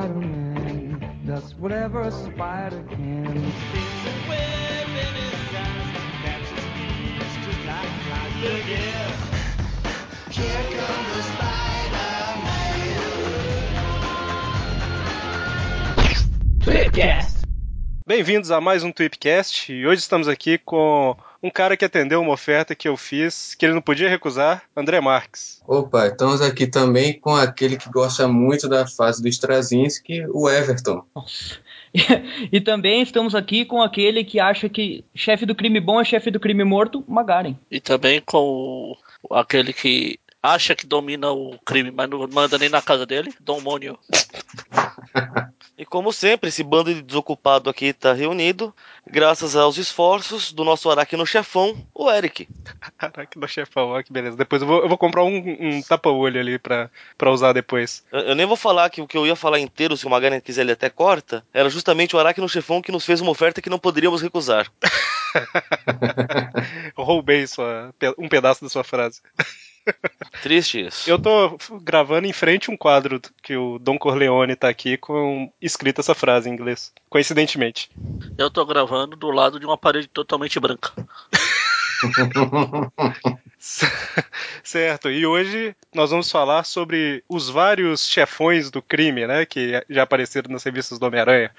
Spider-Man does whatever a spider can. Bem-vindos a mais um Tweepcast e hoje estamos aqui com um cara que atendeu uma oferta que eu fiz, que ele não podia recusar, André Marques. Opa, estamos aqui também com aquele que gosta muito da fase do Straczynski, o Everton. E também estamos aqui com aquele que acha que chefe do crime bom é chefe do crime morto, Magaren. E também com aquele que acha que domina o crime, mas não manda nem na casa dele, Dom Mônio. E como sempre, esse bando de desocupado aqui tá reunido, graças aos esforços do nosso aracno chefão, o Eric. Caraca, do chefão, ó, que beleza. Depois eu vou, eu vou comprar um, um tapa-olho ali pra, pra usar depois. Eu, eu nem vou falar que o que eu ia falar inteiro, se o Magaren quiser ele até corta, era justamente o aracno chefão que nos fez uma oferta que não poderíamos recusar. Roubei sua, um pedaço da sua frase. Triste isso. Eu tô gravando em frente um quadro que o Don Corleone tá aqui com escrita essa frase em inglês. Coincidentemente. Eu tô gravando do lado de uma parede totalmente branca. Certo, e hoje nós vamos falar sobre os vários chefões do crime, né, que já apareceram nas revistas do Homem-Aranha.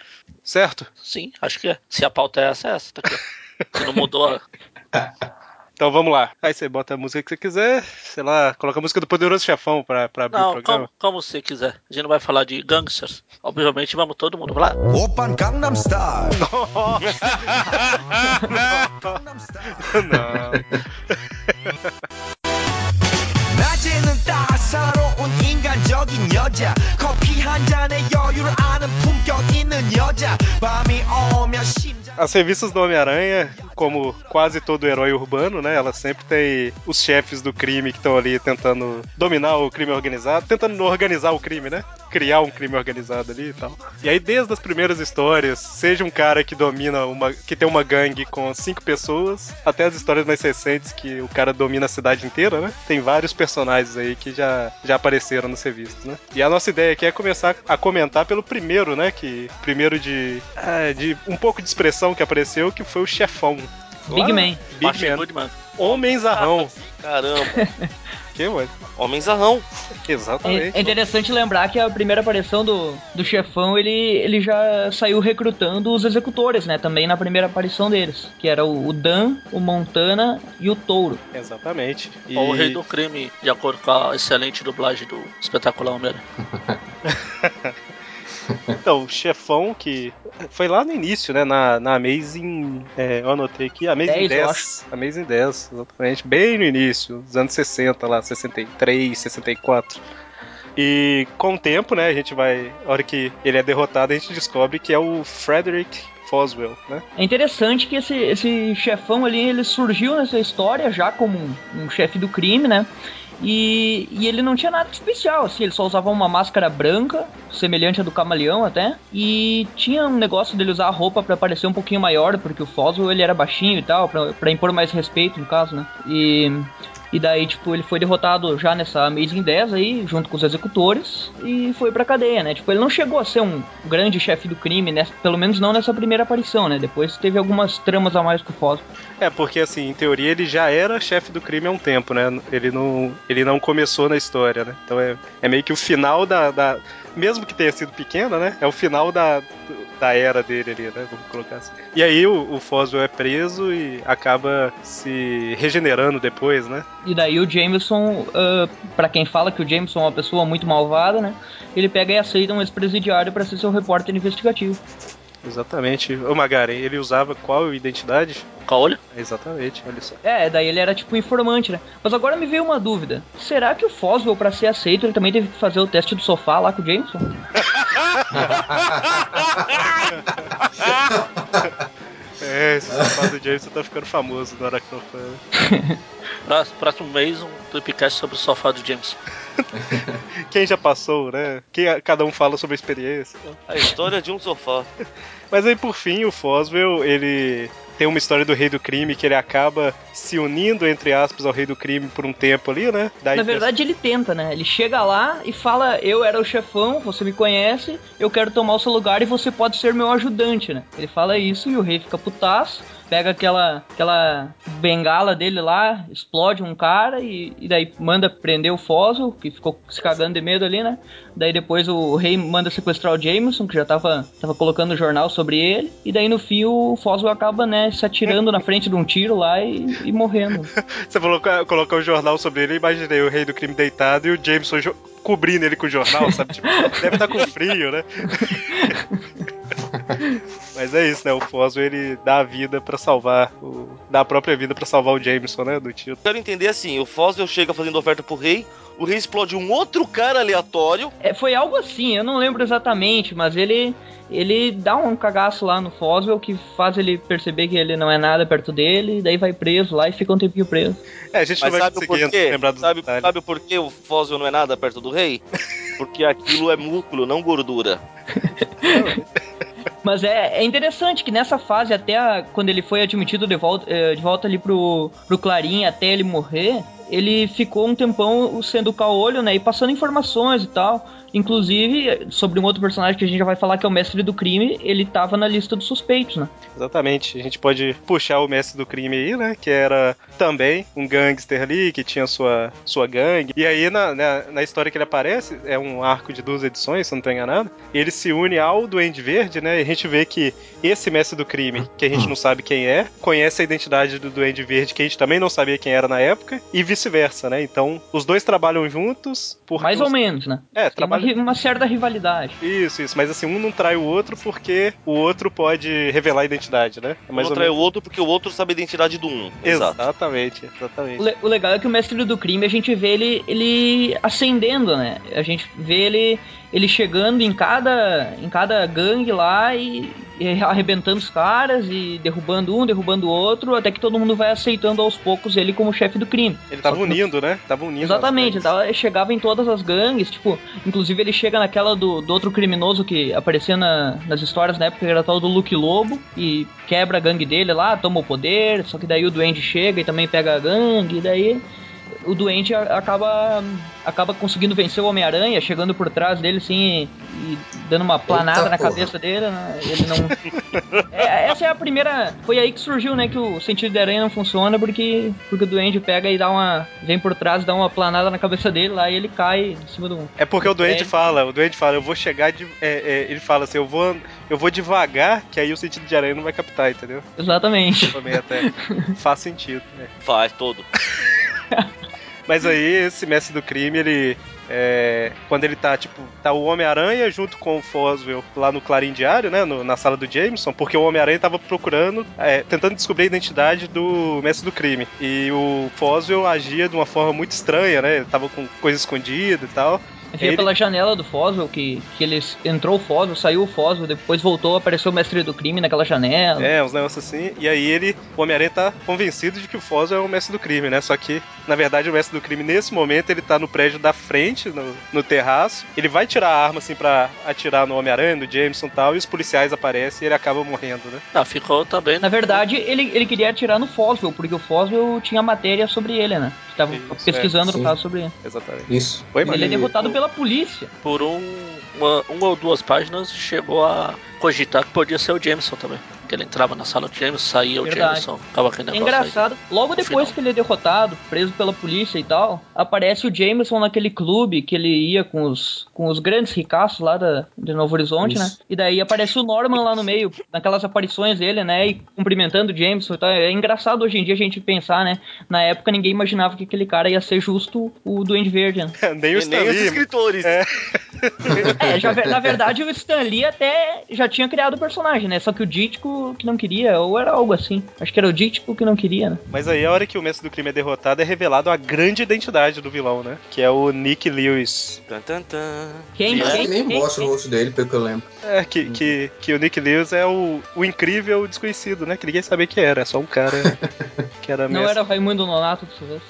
Certo? Sim, acho que é. Se a pauta é essa, é essa. Tá aqui. Se não mudou. Então vamos lá. Aí você bota a música que você quiser, sei lá, coloca a música do Poderoso Chefão pra, pra abrir não, o programa. Como, como você quiser. A gente não vai falar de gangsters. Obviamente vamos todo mundo lá. Opa, Gangnam Style! Nossa! não. 낮에는 따사로운 인간적인 여자 커피 한 잔에 여유를 아는 품격 있는 여자 밤이 오면 심장 As revistas do Homem-Aranha, como quase todo herói urbano, né? Elas sempre têm os chefes do crime que estão ali tentando dominar o crime organizado, tentando não organizar o crime, né? Criar um crime organizado ali e tal. E aí, desde as primeiras histórias, seja um cara que domina uma. que tem uma gangue com cinco pessoas, até as histórias mais recentes que o cara domina a cidade inteira, né? Tem vários personagens aí que já, já apareceram nas revistas, né? E a nossa ideia aqui é começar a comentar pelo primeiro, né? Que primeiro de, ah, de um pouco de expressão que apareceu, que foi o chefão. Big Lá- Man. Big Man. Goodman. Homenzarrão. Caramba, Que, mano? homenzarrão. Exatamente. É, é interessante lembrar que a primeira aparição do, do chefão, ele, ele já saiu recrutando os executores, né? Também na primeira aparição deles. Que era o, o Dan, o Montana e o Touro. Exatamente. E... O Rei do Crime, de acordo com a excelente dublagem do espetacular Homem-Aranha. Então, o chefão que foi lá no início, né? Na, na Amazing. É, eu anotei aqui, Amazing 10, 10. eu acho. Amazing 10, exatamente. Bem no início, dos anos 60, lá, 63, 64. E com o tempo, né, a gente vai. A hora que ele é derrotado, a gente descobre que é o Frederick Foswell, né? É interessante que esse, esse chefão ali, ele surgiu nessa história já como um, um chefe do crime, né? E, e ele não tinha nada de especial, assim, ele só usava uma máscara branca, semelhante à do camaleão até, e tinha um negócio dele usar a roupa pra parecer um pouquinho maior, porque o Foswell ele era baixinho e tal, pra impor mais respeito no caso, né? E, e daí, tipo, ele foi derrotado já nessa Amazing 10 aí, junto com os executores, e foi pra cadeia, né? Tipo, ele não chegou a ser um grande chefe do crime, né? pelo menos não nessa primeira aparição, né? Depois teve algumas tramas a mais com o Foswell. É, porque assim, em teoria ele já era chefe do crime há um tempo, né? Ele não, ele não começou na história, né? Então é, é meio que o final da, da. Mesmo que tenha sido pequena, né? É o final da, da era dele ali, né? Vamos colocar assim. E aí o, o Foswell é preso e acaba se regenerando depois, né? E daí o Jameson, ah, pra quem fala que o Jameson é uma pessoa muito malvada, né? Ele pega e aceita um ex-presidiário pra ser seu repórter investigativo. Exatamente. O Magaren, ele usava qual identidade? Caolho? Exatamente, olha só. É, daí ele era tipo informante, né? Mas agora me veio uma dúvida. Será que o Foswell, pra ser aceito, ele também teve que fazer o teste do sofá lá com o Jameson? É, esse sofá do Jameson tá ficando famoso no Aracnofan. Pró- Próximo mês, um Tweepcast sobre o sofá do James. Quem já passou, né? Quem, cada um fala sobre a experiência. A história de um sofá. Mas aí, por fim, o Foswell, ele tem uma história do rei do crime que ele acaba se unindo, entre aspas, ao rei do crime por um tempo ali, né? Daí Na verdade, ele tenta, né? Ele chega lá e fala: Eu era o chefão, você me conhece, eu quero tomar o seu lugar e você pode ser meu ajudante, né? Ele fala isso e o rei fica putaço. Pega aquela, aquela bengala dele lá, explode um cara e, e daí manda prender o Foso, que ficou se cagando de medo ali, né? Daí depois o rei manda sequestrar o Jameson, que já tava, tava colocando o jornal sobre ele. E daí no fim o Foso acaba, né, se atirando na frente de um tiro lá e, e morrendo. Você falou, colocou o jornal sobre ele, imaginei o rei do crime deitado e o Jameson cobrindo ele com o jornal, sabe? Tipo, deve estar com frio, né? Mas é isso, né? O Foswell, ele dá a vida pra salvar, o... dá a própria vida pra salvar o Jameson, né? Do tiro. Quero entender assim, o Foswell chega fazendo oferta pro rei, o rei explode um outro cara aleatório, É, foi algo assim, eu não lembro exatamente, mas ele ele dá um cagaço lá no Foswell que faz ele perceber que ele não é nada perto dele, e daí vai preso lá e fica um tempinho preso. É, a gente mas não vai sabe o conseguir lembrar dos Sabe, detalhes. sabe o porquê o Foswell não é nada perto do rei? Porque aquilo é músculo, não gordura. Mas é, é interessante que nessa fase, até a- quando ele foi admitido de volta, eh, de volta ali pro, pro Clarim, até ele morrer, ele ficou um tempão sendo caolho, né? E passando informações e tal. Inclusive, sobre um outro personagem que a gente já vai falar, que é o mestre do crime, ele tava na lista dos suspeitos, né? Exatamente. A gente pode puxar o mestre do crime aí, né? Que era também um gangster ali, que tinha sua, sua gangue. E aí, na, na, na história que ele aparece, é um arco de duas edições, se eu não tô enganado. Ele se une ao Duende Verde, né? E a gente vê que esse mestre do crime, que a gente não sabe quem é, conhece a identidade do Duende Verde, que a gente também não sabia quem era na época, e vice-versa, né? Então, os dois trabalham juntos. Porque Mais os- ou menos, né? É, trabalham. Uma certa rivalidade. Isso, isso. Mas assim, um não trai o outro porque o outro pode revelar a identidade, né? É Mais ou trai o outro porque o outro sabe a identidade do um. Exato. Exatamente, O, exatamente. le- o legal é que o mestre do crime a gente vê ele, ele ascendendo, né? A gente vê ele, ele chegando em cada, em cada gangue lá e, e arrebentando os caras e derrubando um, derrubando o outro, até que todo mundo vai aceitando aos poucos ele como chefe do crime. Ele tava Só que no- unindo, né? Tava unindo. Exatamente, ele, tava- ele chegava em todas as gangues, tipo, inclusive ele chega naquela do, do outro criminoso que aparecia na- nas histórias na época, que era tal do Luke Lobo, e quebra a gangue dele lá, toma o poder, só que daí o Duende chega e também pega a gangue, e daí o Duende a- acaba acaba conseguindo vencer o Homem-Aranha, chegando por trás dele assim e, dando uma planada Eita na porra. cabeça dele, né? Ele não. É, essa é a primeira. Foi aí que surgiu, né? Que o sentido de aranha não funciona porque, porque o Duende pega e dá uma. vem por trás, dá uma planada na cabeça dele lá e ele cai em cima do. É porque o doente É. fala, o doente fala, eu vou chegar de. é, é, ele fala assim, eu vou, eu vou devagar, que aí o sentido de aranha não vai captar, entendeu? Exatamente. Também até faz sentido, né? Faz todo. Mas aí, esse mestre do crime, ele. é, quando ele tá, tipo, tá o Homem-Aranha junto com o Foswell lá no Clarim Diário, né? no- na sala do Jameson, porque o Homem-Aranha tava procurando, é, tentando descobrir a identidade do mestre do crime. E o Foswell agia de uma forma muito estranha, né? Ele tava com coisa escondida e tal. Via Ele- pela janela do Foswell, que, que ele entrou o Foswell, saiu o Foswell, depois voltou, apareceu o mestre do crime naquela janela. É, uns negócios assim. E aí ele, o Homem-Aranha tá convencido de que o Foz é o mestre do crime, né? Só que, na verdade, o mestre do crime, nesse momento, ele tá no prédio da frente, no, no terraço. Ele vai tirar a arma, assim, pra atirar no Homem-Aranha, no Jameson e tal, e os policiais aparecem e ele acaba morrendo, né? Ah, ficou também. Na verdade, ele, ele queria atirar no Foswell, porque o Foswell tinha matéria sobre ele, né? Tava Isso, pesquisando, é, no sim. caso, sobre ele. Exatamente. Isso. Foi? Ele é derrotado pela polícia. Por um, uma, uma ou duas páginas chegou a cogitar que podia ser o Jameson também. Que ele entrava na sala do Jameson, saía Verdade. o Jameson, ficava aquele negócio aí. engraçado, logo depois final. que ele é derrotado, preso pela polícia e tal, aparece o Jameson naquele clube que ele ia com os, com os grandes ricaços lá da, de Novo Horizonte, Isso. né? E daí aparece o Norman lá no meio, naquelas aparições dele, né? E cumprimentando o Jameson e tal. É engraçado hoje em dia a gente pensar, né? Na época ninguém imaginava que aquele cara ia ser justo o Duende Verde, né? Nem o E nem os escritores. É. É, já, na verdade o Stan Lee até já tinha criado o personagem, né? Só que o Dítico que não queria, ou era algo assim. Acho que era o Dítico que não queria, né? Mas aí, a hora que o mestre do crime é derrotado, é revelado a grande identidade do vilão, né? Que é o Nick Lewis. Tan, tan, tan. Quem, Eu quem, nem quem, mostra o quem? rosto dele, pelo que eu lembro. É, que, que, que o Nick Lewis é o, o incrível desconhecido, né? Que ninguém sabia que era, é só um cara que era Não mestre. era o Raimundo Nonato dessa vez.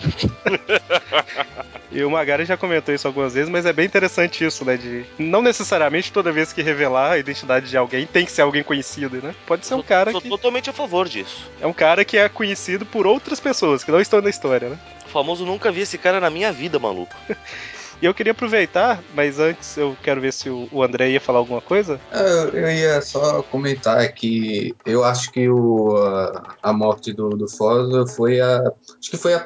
E o Magari já comentou isso algumas vezes, mas é bem interessante isso, né? De não necessariamente toda vez que revelar a identidade de alguém tem que ser alguém conhecido, né? Pode ser um cara Sou que totalmente a favor disso. é um cara que é conhecido por outras pessoas que não estão na história, né? O famoso nunca vi esse cara na minha vida, maluco. E eu queria aproveitar, mas antes eu quero ver se o André ia falar alguma coisa. Eu, eu ia só comentar que eu acho que o, a, a morte do, do Fosa foi a. Acho que foi a.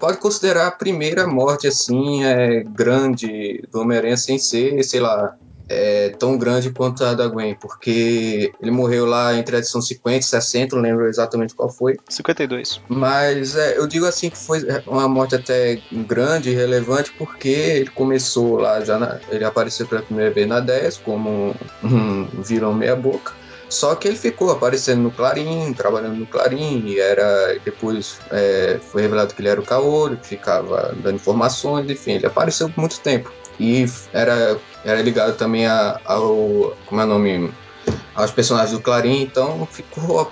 Pode considerar a primeira morte assim, é, grande do Homem-Aranha sem ser, sei lá. É, tão grande quanto a da Gwen, porque ele morreu lá entre a edição 50 e 60, não lembro exatamente qual foi. 52. Mas é, eu digo assim que foi uma morte até grande e relevante porque ele começou lá já na- ele apareceu pela primeira vez na 10 como um, vilão meia boca. Só que ele ficou aparecendo no Clarim, trabalhando no Clarim, e era depois é, foi revelado que ele era o Caolho, que ficava dando informações, enfim, ele apareceu por muito tempo. E era, era ligado também a- ao. Como é o nome? Aos personagens do Clarim, então ficou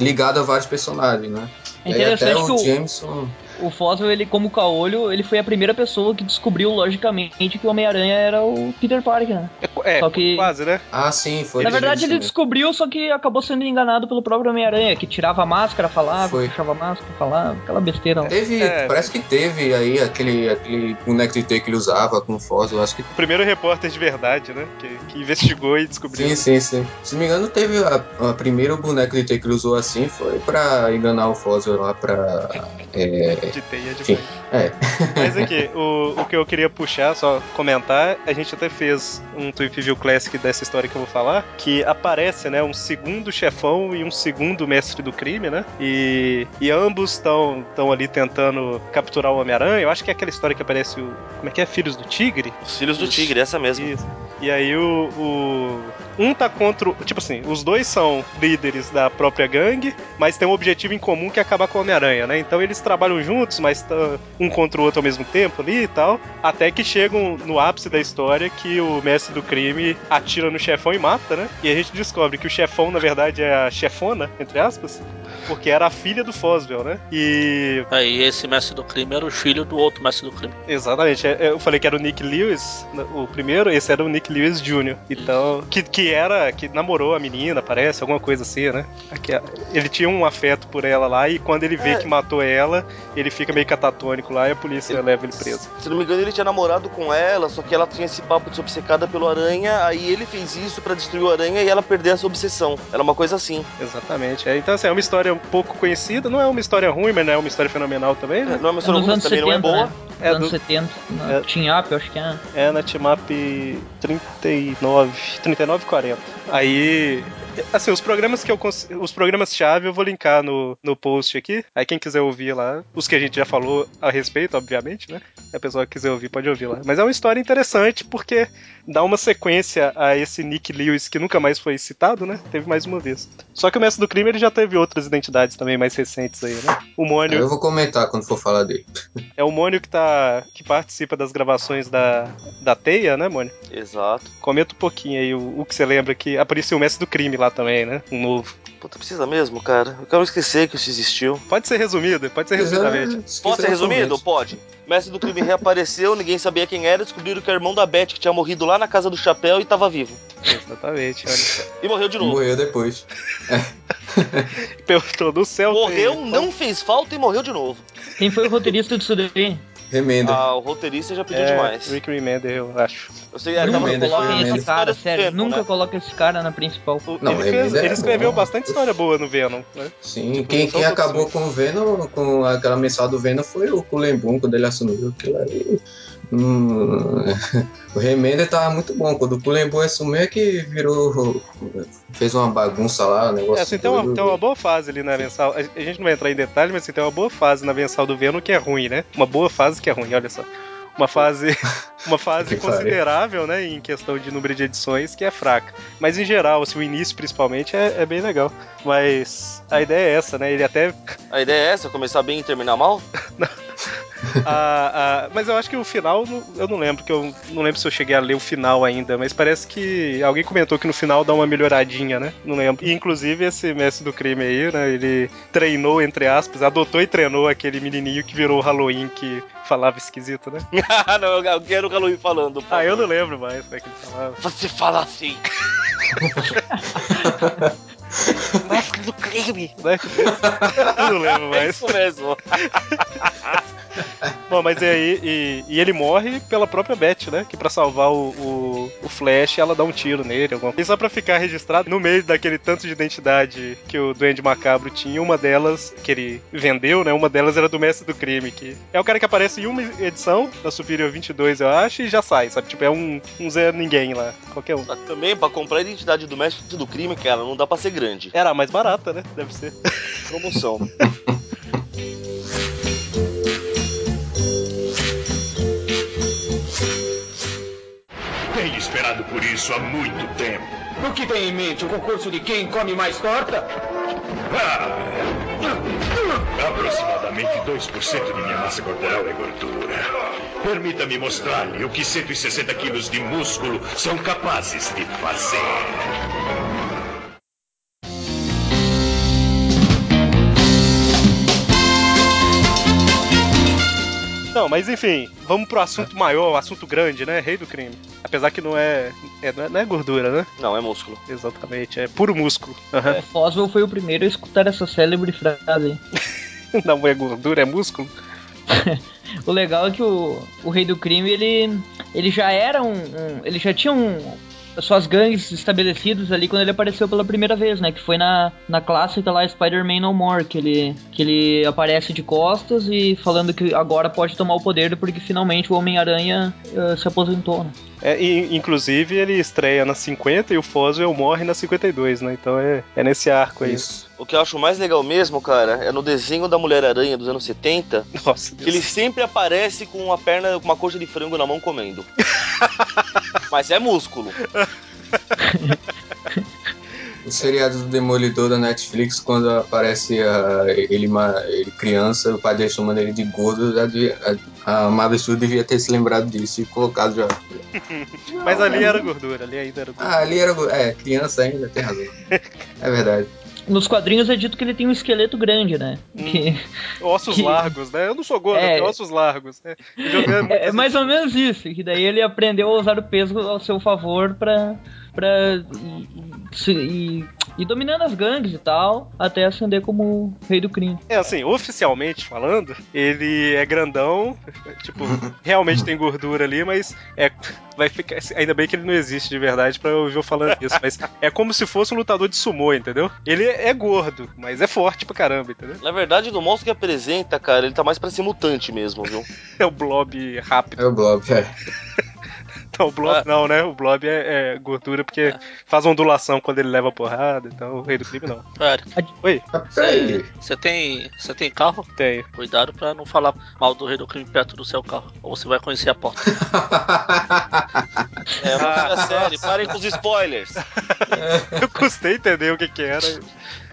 ligado a vários personagens, né? É E aí até interessante que o o, Jameson. O Foswell, ele, como caolho, ele foi a primeira pessoa que descobriu logicamente que o Homem-Aranha era o Peter Parker, né? É, Só que- quase, né? Ah, sim, foi. Na o verdade, ele Jameson. descobriu, só que acabou sendo enganado pelo próprio Homem-Aranha, que tirava a máscara, falava, Foi. puxava a máscara, falava, aquela besteira lá. Teve, É. parece que teve aí aquele, aquele boneco de T que ele usava com Foz, eu acho que. O primeiro repórter de verdade, né? Que, que investigou e descobriu. Sim, sim, sim. Se não me engano, teve a, a primeiro boneco de T que ele usou assim, foi pra enganar o Foz lá pra. É. De teia de Enfim, banho. É. Mas aqui, o, o que eu queria puxar, só comentar, a gente até fez um Tweep View Classic dessa história que eu vou falar, que aparece, né, um segundo chefão e um segundo mestre do crime, né? E, e ambos estão ali tentando capturar o Homem-Aranha. Eu acho que é aquela história que aparece o. Como é que é? Filhos do Tigre? Os filhos do Isso. Tigre, essa mesmo. Isso. E aí o, o- Um tá contra. o- Tipo assim, os dois são líderes da própria gangue, mas tem um objetivo em comum que é acabar com o Homem-Aranha, né? Então eles trabalham juntos, mas um contra o outro ao mesmo tempo ali e tal. Até que chegam no ápice da história que o mestre do crime atira no chefão e mata, né? E a gente descobre que o chefão, na verdade, é a chefona, entre aspas, porque era a filha do Foswell, né? E Aí esse mestre do crime era o filho do outro mestre do crime. Exatamente. é- é, Eu falei que era o Nick Lewis, né, o primeiro, esse era o Nick Lewis Jr. Então, que, que era, que namorou a menina, parece, alguma coisa assim, né? Ele tinha um afeto por ela lá e quando ele vê É. que matou ela, ele fica meio catatônico lá e a polícia leva ele preso. Se não me engano, ele tinha namorado com ela, só que ela tinha esse papo de ser obcecada pelo aranha, aí ele fez isso pra destruir o aranha e ela perder essa obsessão. Era uma coisa assim. Exatamente. É, então, assim, é uma história um pouco conhecida, não é uma história ruim, mas não é uma história fenomenal também, né? Não é uma É história nos ruim, anos também 70, não é boa. né? É anos do- 70, na é. Team Up, eu acho que é. É na Timap 39, 39 40. Aí, assim, os programas que eu cons- os programas chave eu vou linkar no, no post aqui. Aí quem quiser ouvir lá, os que a gente já falou a respeito, obviamente, né? A pessoa que quiser ouvir pode ouvir lá. Mas é uma história interessante porque dá uma sequência a esse Nick Lewis que nunca mais foi citado, né? Teve mais uma vez. Só que o Mestre do Crime ele já teve outras identidades também mais recentes aí, né? O Mônio Eu vou comentar quando for falar dele. é o Mônio que tá que participa das gravações da da Teia, né, Mônio? Exato. Comenta um pouquinho aí o, o que você lembra que apareceu o Mestre do Crime lá também, né? Um novo. Puta, precisa mesmo, cara. Eu quero esquecer que isso existiu. Pode ser resumido, pode ser resumidamente. Pode ser resumido? Pode. Mestre do crime reapareceu, ninguém sabia quem era, descobriram que era irmão da Beth, que tinha morrido lá na casa do chapéu e tava vivo. Exatamente, olha. E morreu de novo. Morreu depois. Perguntou do céu. Morreu, não fez falta e morreu de novo. Quem foi o roteirista disso daí? Remenda. Ah, o roteirista já pediu É, demais. Rick Remender, eu acho. Eu sei, falando coloquem esse cara, sério. Venom, Nunca né? coloca esse cara na principal. O- Não, ele, fez- é ele escreveu bom. bastante história boa no Venom, né? Sim, Tipo, quem, não quem acabou com o Venom, com aquela mensal do Venom, foi o Kulembum, quando ele assumiu aquilo ali. Hum, o Remender tava muito bom. Quando o Kulembum assumiu é que virou. fez uma bagunça lá, o negócio. É, assim, tem uma, tem uma boa fase ali na mensal. A a gente não vai entrar em detalhes, mas assim, tem uma boa fase na mensal do Venom que é ruim, né? Uma boa fase que é ruim, olha só. Uma fase, uma fase considerável, né, em questão de número de edições, que é fraca. Mas em geral, assim, o início principalmente é, é bem legal. Mas a ideia é essa, né? Ele até A ideia é essa, começar bem e terminar mal? A- a- mas eu acho que o final, eu não lembro, que eu não lembro se eu cheguei a ler o final ainda, mas parece que alguém comentou que no final dá uma melhoradinha, né? Não lembro. E, inclusive, esse mestre do crime aí, né? Ele treinou, entre aspas, adotou e treinou aquele menininho que virou o Halloween que falava esquisito, né? ah, não, eu quero o Halloween falando. Ah, eu não lembro mais como é que ele falava. Você fala assim. Mestre do crime. né? eu não lembro É mais. isso mesmo. Bom, mas e aí, e, e ele morre pela própria Beth, né? Que pra salvar o, o, o Flash, ela dá um tiro nele. Alguma... E só pra ficar registrado, no meio daquele tanto de identidade que o Duende Macabro tinha, uma delas, que ele vendeu, né? Uma delas era do Mestre do Crime, que é o cara que aparece em uma edição, da Superior 22, eu acho, e já sai, sabe? Tipo, é um, um Zé Ninguém lá, qualquer um. Também, pra comprar a identidade do mestre do crime, cara, não dá pra ser grande. Era mais barata, né? Deve ser. Promoção. Tenho esperado por isso há muito tempo. O que tem em mente? O concurso de quem come mais torta? Ah, aproximadamente 2% de minha massa corporal é gordura. Permita-me mostrar-lhe o que 160 quilos de músculo são capazes de fazer. Não, mas enfim, vamos pro assunto maior, assunto grande, né? Rei do crime. Apesar que não é, é- não é, é gordura, né? Não, é músculo. Exatamente, é puro músculo. Aham. É, Foswell foi o primeiro a escutar essa célebre frase. Não é gordura, é músculo. O legal é que o, o Rei do Crime, ele, ele já era um, um- Ele já tinha um, suas gangues estabelecidas ali quando ele apareceu pela primeira vez, né? Que foi na, na clássica lá Spider-Man No More, que ele, que ele aparece de costas e falando que agora pode tomar o poder porque finalmente o Homem-Aranha eh, se aposentou, né? É, e, inclusive, ele estreia na 50 e o Foswell morre na 52, né? Então é, é nesse arco aí. Isso. O que eu acho mais legal mesmo, cara, é no desenho da Mulher-Aranha dos anos 70, Nossa, que ele sempre aparece com uma perna, com uma coxa de frango na mão comendo. Mas é músculo. Os seriados do Demolidor da Netflix, quando aparece a- ele, ma- ele criança, o pai dele chamando ele de gordo, devia- a, a Marvel Studios devia ter se lembrado disso e colocado já. Mas ali era gordura, ali ainda era gordura. Ah, ali era. go- É, criança ainda, tem razão. É verdade. Nos quadrinhos é dito que ele tem um esqueleto grande, né? Que, Ossos que- largos, né? Eu não sou gordo, É. ossos largos. Né? É, é mais ou menos isso, que daí ele aprendeu a usar o peso ao seu favor pra. Pra ir, se- ir- ir dominando as gangues e tal, até ascender como rei do crime. É assim, oficialmente falando, ele é grandão, tipo, realmente tem gordura ali, mas é vai ficar, ainda bem que ele não existe de verdade pra eu ouvir eu falando isso, mas é como se fosse um lutador de sumô, entendeu? Ele é gordo, mas é forte pra caramba, entendeu? Na verdade, no monstro que apresenta, cara, ele tá mais pra ser mutante mesmo, viu? É o blob rápido. É o Blob, é. Não, o blob Ah. não, né? O blob é, é gordura porque faz ondulação quando ele leva porrada, então o rei do crime não. Velho, Oi, Ah, peraí. você tem, você tem carro? tenho. Cuidado pra não falar mal do rei do crime perto do seu carro. Ou você vai conhecer a porta. É, Ah. uma ah, série, parem com os spoilers. Eu custei entender o que que era.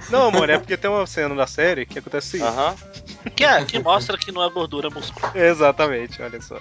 Não, amor, é porque tem uma cena da série que acontece o seguinte. Aham. Que é, que mostra que não é gordura, músculo. Exatamente, olha só.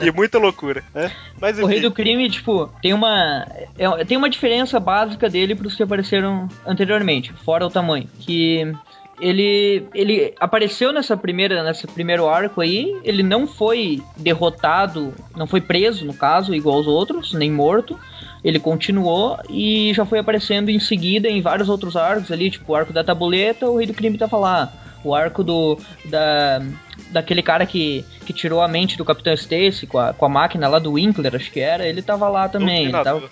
e muita loucura, né? Mas O rei do crime, tipo, tem uma. é- tem uma diferença básica dele pros que apareceram anteriormente, fora o tamanho. Que ele. ele apareceu nessa primeira. nesse primeiro arco aí, ele não foi derrotado, não foi preso, no caso, igual aos outros, nem morto. Ele continuou e já foi aparecendo em seguida em vários outros arcos ali, tipo o arco da tabuleta, o rei do crime tava lá. O arco do. da. daquele cara que, que tirou a mente do Capitão Stacy com a, com a máquina lá do Winkler, acho que era, ele tava lá também. Ele tava,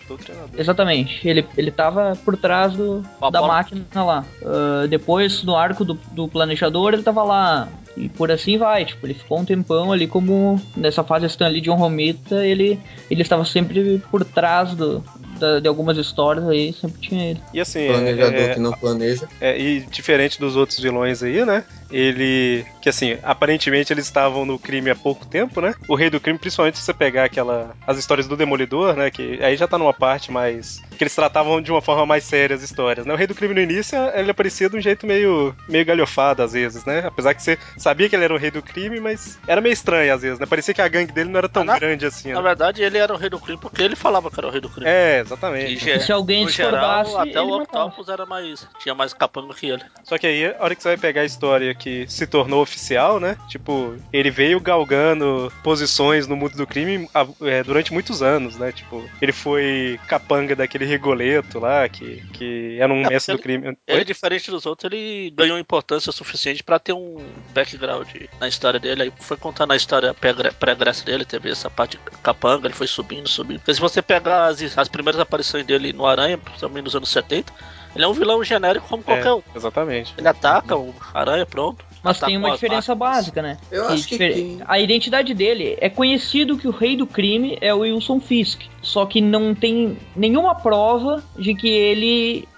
exatamente, ele, ele tava por trás do, da bola. máquina lá. Ah, depois, no arco do, do planejador, ele tava lá. E por assim vai, tipo, ele ficou um tempão ali como nessa fase Stan Lee John Romita, ele, ele estava sempre por trás do, da- de algumas histórias aí, sempre tinha ele. E assim, Planejador é, que não planeja. é, e diferente dos outros vilões aí, né? Ele. Que assim, aparentemente eles estavam no crime há pouco tempo, né? O rei do crime, principalmente se você pegar aquela. as histórias do Demolidor, né? Que aí já tá numa parte mais. que eles tratavam de uma forma mais séria as histórias, né? O rei do crime no início, ele aparecia de um jeito meio. meio galhofado às vezes, né? Apesar que você sabia que ele era o rei do crime, mas era meio estranho às vezes, né? Parecia que a gangue dele não era tão Na- grande assim, Na né? verdade, ele era o rei do crime porque ele falava que era o rei do crime. É, exatamente. E se alguém no geral, discordasse, até o. Octopus era mais. tinha mais capanga que ele. Só que aí, a hora que você vai pegar a história que se tornou oficial, né? Tipo, ele veio galgando posições no mundo do crime é, durante muitos anos, né? Tipo, ele foi capanga daquele Rigoleto lá, que, que era um mestre do crime. Ele, Oi? diferente dos outros, ele ganhou importância suficiente pra ter um background na história dele. Aí foi contando a história pré- pré-Grécia dele, teve essa parte capanga, ele foi subindo, subindo. Porque se você pegar as, as primeiras aparições dele no Aranha, também nos anos 70, ele é um vilão genérico como qualquer É, outro. exatamente. Ele ataca o Aranha, pronto. Mas tem uma diferença básica, né? Eu Que acho que difer- quem- A identidade dele é conhecido que o rei do crime é o Wilson Fisk. Só que não tem nenhuma prova de que ele.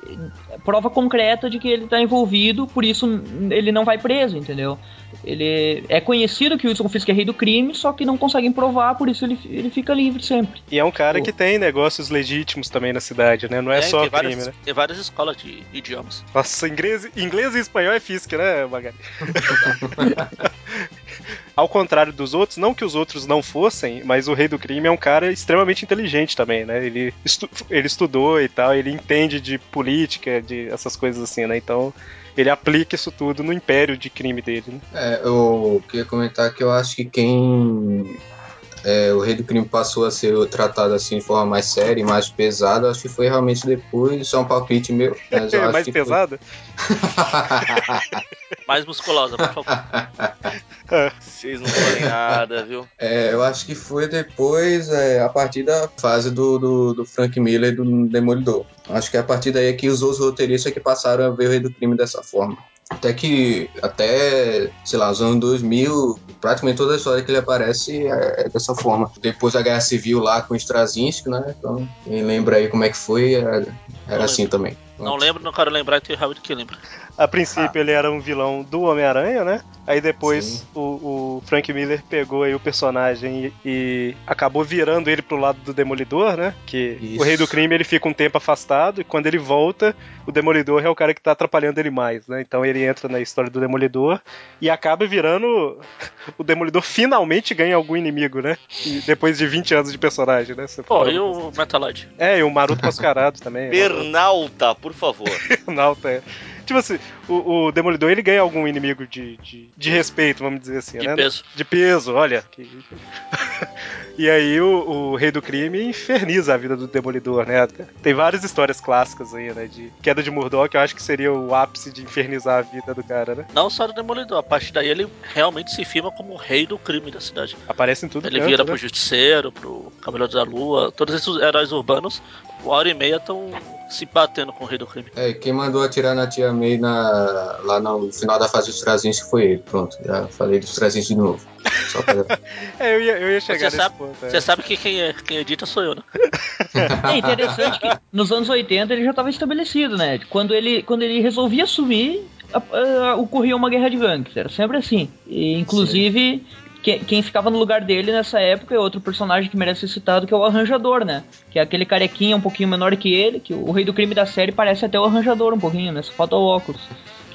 Prova concreta de que ele tá envolvido, por isso ele não vai preso, entendeu? Ele é conhecido que o Wilson Fisk é rei do crime, só que não conseguem provar, por isso ele, ele fica livre sempre. E é um cara Pô. que tem negócios legítimos também na cidade, né? Não é Tem- só tem crime, várias, né? Tem várias escolas de idiomas. Nossa, inglês, inglês e espanhol é Fisk, né, Magari? Ao contrário dos outros, não que os outros não fossem, mas o Rei do Crime é um cara extremamente inteligente também, né? Ele, estu- ele estudou e tal, ele entende de política, essas coisas assim, né? Então ele aplica isso tudo no império de crime dele, né? É, eu queria comentar que eu acho que quem. É, o Rei do Crime passou a ser tratado assim de forma mais séria e mais pesada, acho que foi realmente depois. Isso é um palpite meu. Mas eu acho mais pesada? Mais musculosa, por favor. Vocês não sabem nada, viu? É, eu acho que foi depois, é, a partir da fase do, do, do Frank Miller e do Demolidor. Acho que é a partir daí que os outros roteiristas que passaram a ver o Rei do Crime dessa forma. Até que, até, sei lá, os anos 2000, praticamente toda a história que ele aparece é, é dessa forma. Depois da Guerra Civil lá com o Straczynski, né? Então, quem lembra aí como é que foi, era, era assim também. Não lembro, não quero lembrar, e tem o Howard que lembra. A princípio ele era um vilão do Homem-Aranha, né? Aí depois o, o Frank Miller pegou aí o personagem e, e acabou virando ele pro lado do Demolidor, né? Que Isso. o Rei do Crime ele fica um tempo afastado e quando ele volta, o Demolidor é o cara que tá atrapalhando ele mais, né? Então ele entra na história do Demolidor e acaba virando. O Demolidor finalmente ganha algum inimigo, né? E depois de 20 anos de personagem, né? Você Pô, fala- e o Metaloid? É, e o Maroto Mascarado também. Pernalta, por favor. Nauta, é. Tipo assim, o, o Demolidor ele ganha algum inimigo de, de, de respeito, vamos dizer assim, De né? peso. De peso, olha. E aí o, o Rei do Crime inferniza a vida do Demolidor, né? Tem várias histórias clássicas aí, né? De queda de Murdoch, eu acho que seria o ápice de infernizar a vida do cara, né? Não só do Demolidor, a partir daí ele realmente se firma como o rei do crime da cidade. Aparece em tudo Ele canto, vira né? pro Justiceiro, pro Cavaleiro da Lua, todos esses heróis urbanos, uma hora e meia estão se batendo com o rei do crime. É, e quem mandou atirar na Tia May na, lá no final da fase do Straczynski foi ele. Pronto, já falei do Straczynski de novo. Só pra... É, eu ia, eu ia chegar Você nesse sabe, ponto. é. você sabe que quem, é, quem edita sou eu, né? É interessante que nos anos 80 ele já estava estabelecido, né? Quando ele, quando ele resolvia sumir, a- a- ocorria uma guerra de gangues. Era sempre assim. E, inclusive, que- quem ficava no lugar dele nessa época é outro personagem que merece ser citado, que é o Arranjador, né? Que é aquele carequinha um pouquinho menor que ele, que o rei do crime da série parece até o Arranjador um pouquinho, né? Só falta o óculos.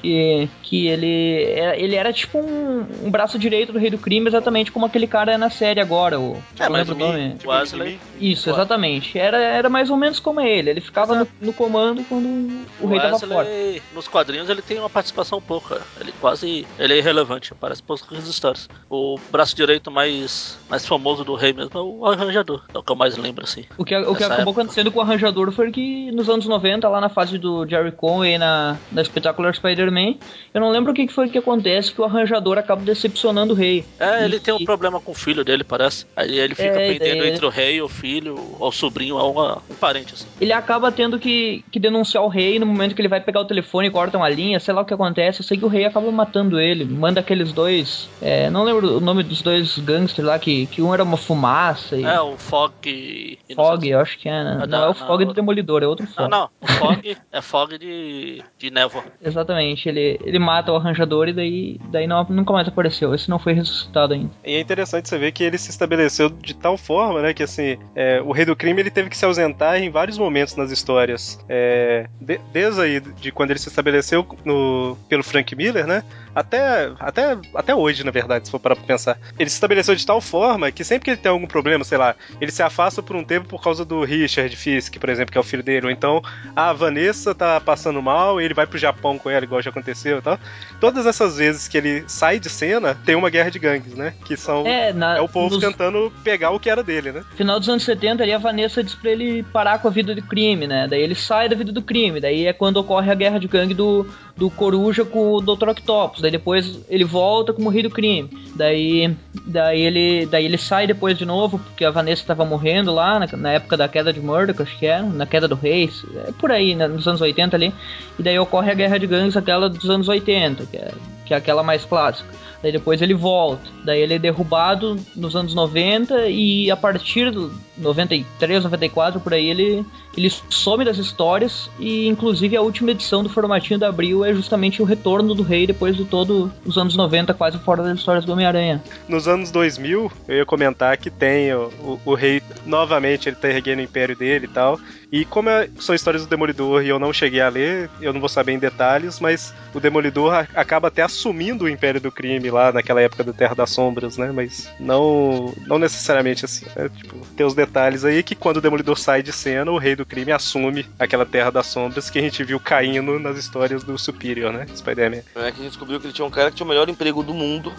Que, que ele, é- ele era tipo um, um braço direito do rei do crime, exatamente como aquele cara é na série agora. O, É, não lembro o nome. O Wesley, Isso, Ué. exatamente. Era, era mais ou menos como ele. Ele ficava no, no comando quando o o rei tava fora. Wesley, nos quadrinhos ele tem uma participação pouca. Ele quase, ele é irrelevante, aparece poucas histórias. O braço direito mais, mais famoso do rei mesmo é o Arranjador, é o que eu mais lembro assim. O que, o que acabou época. acontecendo com o arranjador foi que nos anos 90, lá na fase do Jerry Conway na, na Spectacular Spider-Man, eu não lembro o que, foi que acontece que o arranjador acaba decepcionando o rei. É, ele E- tem um problema com o filho dele, parece. Aí ele fica É, pendendo daí- entre o rei, o filho, ou o sobrinho, ou uma- um parente, assim. Ele acaba tendo que, que denunciar o rei no momento que ele vai pegar o telefone e corta uma linha, sei lá o que acontece. Eu sei que o rei acaba matando ele, manda aqueles dois. é, não lembro o nome dos dois gangsters lá, que, que um era uma fumaça e. É, o Fog. e não Fog, eu acho que é. Né? Ah, Não, não, é o não, Fog do não. Demolidor, é outro Fog. Não, não, o Fog é Fog de, de névoa. Exatamente. Basicamente. Ele, ele mata o arranjador e daí, daí não, nunca mais apareceu. Esse não foi ressuscitado ainda. E é interessante você ver que ele se estabeleceu de tal forma, né, que assim, é, o Rei do Crime ele teve que se ausentar em vários momentos nas histórias. É, de- desde aí, de quando ele se estabeleceu no, pelo Frank Miller, né, até, até, até hoje, na verdade, se for parar pra pensar. Ele se estabeleceu de tal forma que sempre que ele tem algum problema, sei lá, ele se afasta por um tempo por causa do Richard Fisk, por exemplo, que é o filho dele, ou então a Vanessa tá passando mal e ele vai pro Japão com ela, igual já aconteceu e tal. Todas essas vezes que ele sai de cena, tem uma guerra de gangues, né? Que são. É, na, É o povo nos- tentando pegar o que era dele, né? final dos anos 70 ali a Vanessa diz pra ele parar com a vida do crime, né? Daí ele sai da vida do crime, daí é quando ocorre a guerra de gangue do, do Coruja com o Dr. Octopus, daí depois ele volta como rei do crime. Daí, daí ele daí ele sai depois de novo, porque a Vanessa tava morrendo lá na, na época da queda de Murdoch, acho que era, na queda do rei, é por aí, né, nos anos 80 ali. E daí ocorre a guerra de gangues aquela dos anos 80, que é, que é aquela mais clássica. Daí depois ele volta. Daí ele é derrubado nos anos 90 e a partir do 93, 94 por aí ele ele some das histórias e inclusive a última edição do formatinho da Abril é justamente o retorno do rei depois de todos os anos 90 quase fora das histórias do Homem-Aranha. Nos anos 2000, eu ia comentar que tem o, o, o rei, novamente, ele tá erguendo o império dele e tal. E como é- são histórias do Demolidor e eu não cheguei a ler, eu não vou saber em detalhes, mas o Demolidor acaba até assumindo o império do crime lá naquela época do Terra das Sombras, né? Mas não, não necessariamente assim. Né? Tipo, tem os detalhes aí que quando o Demolidor sai de cena, o rei do crime assume aquela Terra das Sombras que a gente viu caindo nas histórias do Superior, né? Spider-Man. É que a gente descobriu que ele tinha um cara que tinha o melhor emprego do mundo,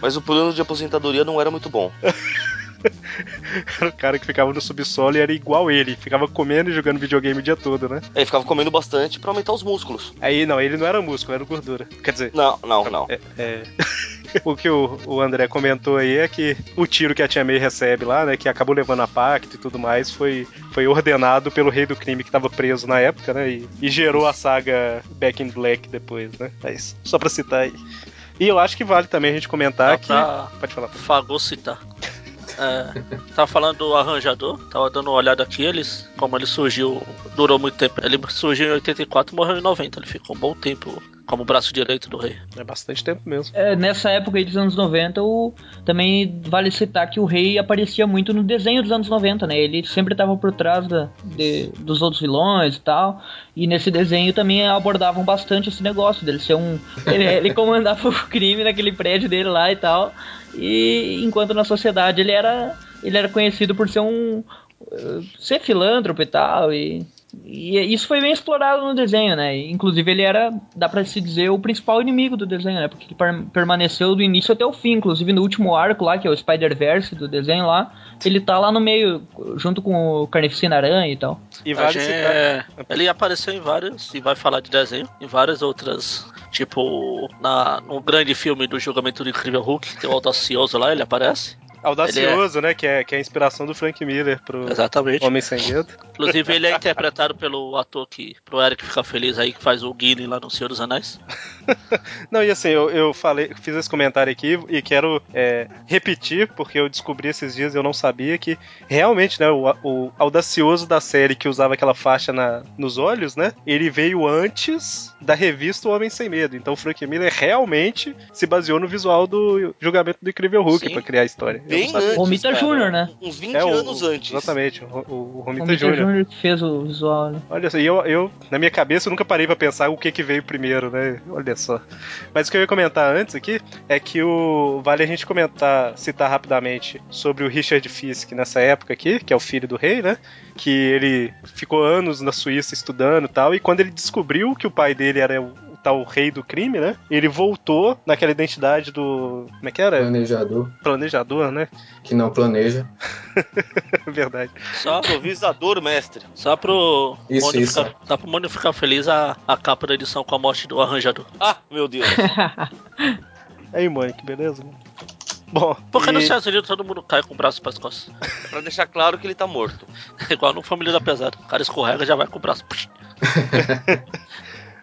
mas o plano de aposentadoria não era muito bom. Era o cara que ficava no subsolo e era igual ele, ficava comendo e jogando videogame o dia todo, né? Ele ficava comendo bastante pra aumentar os músculos. Aí não, ele não era músculo, era gordura. Quer dizer, Não, não, não. é. é- o que o, o André comentou aí é que o tiro que a Tia May recebe lá, né, que acabou levando a pacto e tudo mais, foi, foi ordenado pelo rei do crime que estava preso na época, né, e, e gerou a saga Back in Black depois, né? É isso. Só pra citar aí. E eu acho que vale também a gente comentar Dá que. pra Pode falar. fagocitar. É, tava falando do arranjador, tava dando uma olhada aqui, eles, como ele surgiu, durou muito tempo. Ele surgiu em 84 e morreu em 90, ele ficou um bom tempo como braço direito do rei. É bastante tempo mesmo. É, nessa época aí dos anos 90, o, também vale citar que o rei aparecia muito no desenho dos anos 90, né? Ele sempre estava por trás da, de- dos outros vilões e tal. E nesse desenho também abordavam bastante esse negócio dele ser um. Ele, ele comandava o crime naquele prédio dele lá e tal. E enquanto na sociedade ele era. Ele era conhecido por ser um. eh, ser filântropo e tal. E, e isso foi bem explorado no desenho, né? Inclusive ele era, dá pra se dizer, o principal inimigo do desenho, né? Porque ele per- permaneceu do início até o fim. Inclusive no último arco lá, que é o Spider-Verse do desenho lá, ele tá lá no meio, junto com o Carnificina Aranha e tal. E vale gente- citar. Ele apareceu em vários, e vai falar de desenho, em várias outras. Tipo, na, no grande filme do julgamento do Incrível Hulk, tem o Audacioso lá, ele aparece. Audacioso, né? Que é, que é a inspiração do Frank Miller pro Exatamente. Homem Sem Medo. Inclusive, ele é interpretado pelo ator que, pro Eric ficar feliz aí, que faz o Gillen lá no Senhor dos Anéis. Não, e assim, eu, eu falei, fiz esse comentário aqui e quero é, repetir, porque eu descobri esses dias e eu não sabia que realmente, né, o, o audacioso da série que usava aquela faixa na, nos olhos, né, ele veio antes da revista O Homem Sem Medo. Então o Frank Miller realmente se baseou no visual do julgamento do Incrível Hulk pra criar a história. Bem antes. Romita. Júnior, né? Uns 20 É, o- anos antes. Exatamente, o, o, Romita. Júnior que fez o visual, né? Olha só, e eu, eu, na minha cabeça, eu nunca parei pra pensar o que que veio primeiro, né? Olha só. Mas o que eu ia comentar antes aqui é que o vale a gente comentar, citar rapidamente sobre o Richard Fisk nessa época aqui, que é o filho do rei, né? Que ele ficou anos na Suíça estudando e tal, e quando ele descobriu que o pai dele era o tal rei do crime, né? Ele voltou naquela identidade do. Como é que era? Planejador Planejador, né? que não planeja. Verdade. Só, Improvisador, mestre. só pro Isso, Mônio isso. ficar, só pro Mônio ficar feliz a, a capa da edição com a morte do arranjador. Ah, meu Deus. Aí, mãe, que beleza, mano. Bom, Porque e- nos Estados Unidos todo mundo cai com o braço pras costas. É pra deixar claro que ele tá morto. Igual no Família da Pesada. O cara escorrega já vai com o braço.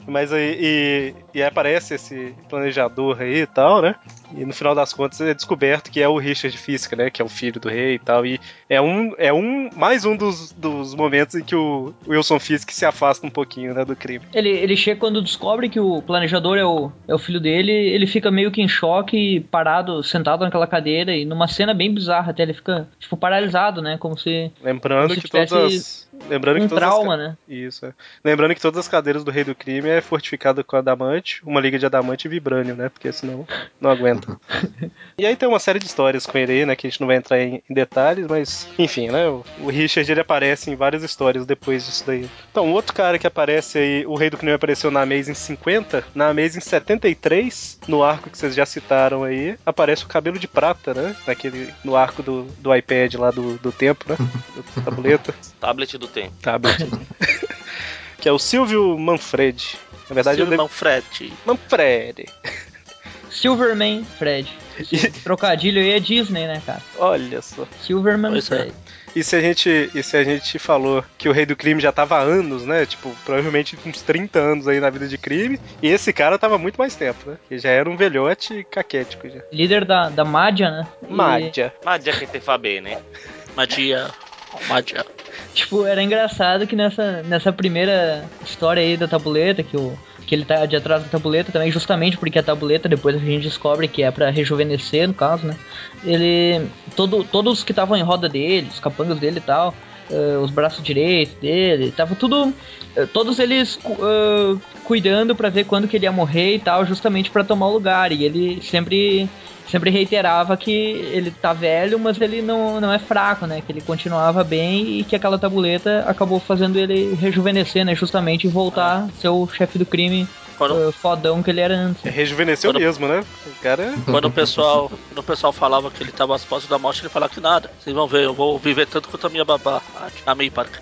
Mas aí e, e aparece esse planejador aí e tal, né? E no final das contas é descoberto que é o Richard Fisk, né? Que é o filho do rei e tal. E é um, é um mais um dos, dos momentos em que o Wilson Fisk se afasta um pouquinho né, do crime. Ele, ele chega quando descobre que o planejador é o, é o filho dele, ele fica meio que em choque, parado, sentado naquela cadeira, e numa cena bem bizarra até, ele fica, tipo, paralisado, né? Como se. Lembrando como se que todas tivesse as. Lembrando um que todas as trauma, ca- né? Isso, é. Lembrando que todas as cadeiras do Rei do Crime é fortificada com adamante, uma liga de adamante e vibrânio, né? Porque senão não aguenta. e aí tem uma série de histórias com ele aí, né? Que a gente não vai entrar em, em detalhes, mas enfim, né? O, o Richard ele aparece em várias histórias depois disso daí. Então, outro cara que aparece aí, o Rei do Crime apareceu na Amazing 50, na Amazing 73, no arco que vocês já citaram aí, aparece o cabelo de prata, né? Naquele, no arco do, do iPad lá do, do tempo, né? Do tableta. Tablet do tempo. Tablet. que é o Silvio Manfred. Na verdade, Silvio eu devo... Manfred. Manfred. Silverman Fred. Trocadilho aí é Disney, né, cara? Olha só. Silverman Pois é. Fred. E se a gente, e se a gente falou que o Rei do Crime já tava há anos, né? Tipo, provavelmente uns 30 anos aí na vida de crime. E esse cara tava muito mais tempo, né? Que já era um velhote caquético já. Líder da, da Madja, né? E, Mádia. Mas já que tem Fabê, né? Magia. Magia. Tipo, era engraçado que nessa, nessa primeira história aí da tabuleta, que, o, que ele tá de atrás da tabuleta também, justamente porque a tabuleta, depois a gente descobre que é pra rejuvenescer, no caso, né? Ele. Todo, todos que estavam em roda dele, os capangas dele e tal, eh, os braços direitos dele, tava tudo. eh, todos eles eh, cuidando pra ver quando que ele ia morrer e tal, justamente pra tomar o lugar. E ele sempre. Sempre reiterava que ele tá velho, mas ele não, não é fraco, né? Que ele continuava bem e que aquela tabuleta acabou fazendo ele rejuvenescer, né? Justamente voltar a ser o chefe do crime Quando, fodão que ele era antes. É, Rejuvenesceu Quando- mesmo, né? O cara. quando o pessoal, quando o pessoal falava que ele tava às portas da morte, ele falava que nada. Vocês vão ver, eu vou viver tanto quanto a minha babá, a May Parker.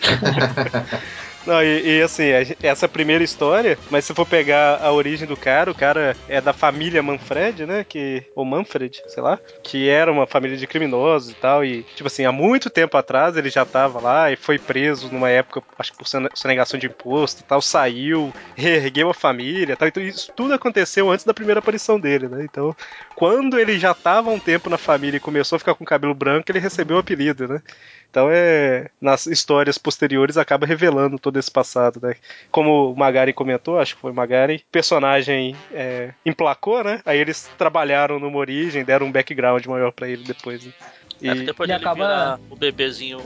Não, e, e, assim, essa primeira história, mas se for pegar a origem do cara, o cara é da família Manfred, né? Que, ou Manfred, sei lá, que era uma família de criminosos e tal. E, tipo assim, há muito tempo atrás ele já tava lá e foi preso numa época, acho que por sone- sonegação de imposto e tal, saiu, reergueu a família e tal. Então isso tudo aconteceu antes da primeira aparição dele, né? Então, quando ele já tava um tempo na família e começou a ficar com cabelo branco, ele recebeu o apelido, né? Então é. Nas histórias posteriores acaba revelando todo esse passado, né? Como o Magari comentou, acho que foi o Magari, o personagem é, emplacou, né? Aí eles trabalharam numa origem, deram um background maior pra ele depois. Né? E, É depois ele ele acaba- vira o bebezinho,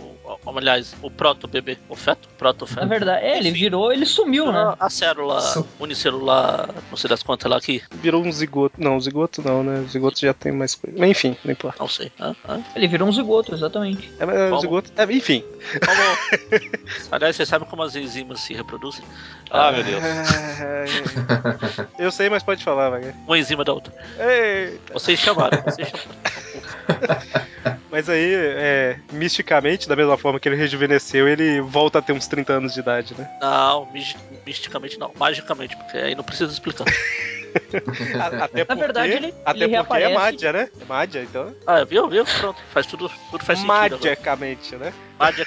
aliás, o proto-bebê, o feto, proto-feto. Na verdade, é, ele Enfim. virou, ele sumiu, né? A célula Su- unicelular, não sei das quantas lá aqui, virou um zigoto. Não, zigoto não, né? O zigoto já tem mais coisa. Mas enfim, não importa. não sei. Hã? Hã? Ele virou um zigoto, exatamente. É, mas o Como? zigoto. é, enfim. Como... Aliás, você sabe como as enzimas se reproduzem? Ah, meu Deus. É, Eu sei, mas pode falar, Magari. Uma enzima da outra. Eita. Vocês chamaram, vocês chamaram. Mas aí, é, misticamente, da mesma forma que ele rejuvenesceu, ele volta a ter uns 30 anos de idade, né? Não, mis- misticamente não, magicamente, porque aí não precisa explicar. Até porque, verdade, ele- até ele porque é Mádia, né? É Mádia, então. Ah, viu, viu? Pronto, faz tudo, tudo faz sentido. agora. Magicamente, né?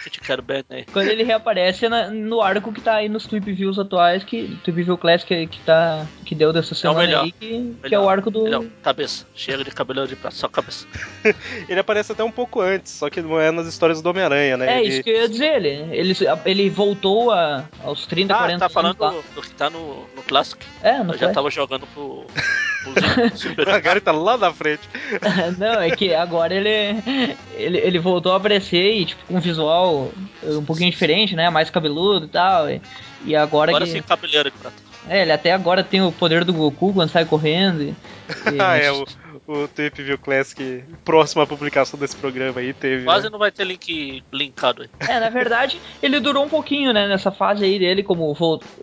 Te quero bem, né? Quando ele reaparece é na- no arco que tá aí nos Tweep Views atuais, que Tweep View Classic que, que tá que deu dessa semana melhor. aí, que, que é o Melhor. arco do Melhor, cabeça. Chega de cabelo de prata, só cabeça. Ele aparece até um pouco antes, só que não é nas histórias do Homem-Aranha, né? É, Ele- isso que eu ia dizer, ele, ele, ele voltou a, aos 30, Ah, 40 tá falando anos do, do que tá no, no Classic. É, no Eu já tava jogando pro. O. Magari tá lá na frente. Não, é que agora ele, ele, ele voltou a aparecer e, tipo, com um visual um pouquinho diferente, né? Mais cabeludo e tal. E, e agora, Agora que. sim, cabeleira de prata. É, ele até agora tem o poder do Goku quando sai correndo. E- Ah, é, o, o Tape View Classic, próximo à publicação desse programa aí, teve. Quase né? não vai ter link linkado aí. É, na verdade, ele durou um pouquinho, né, nessa fase aí dele, como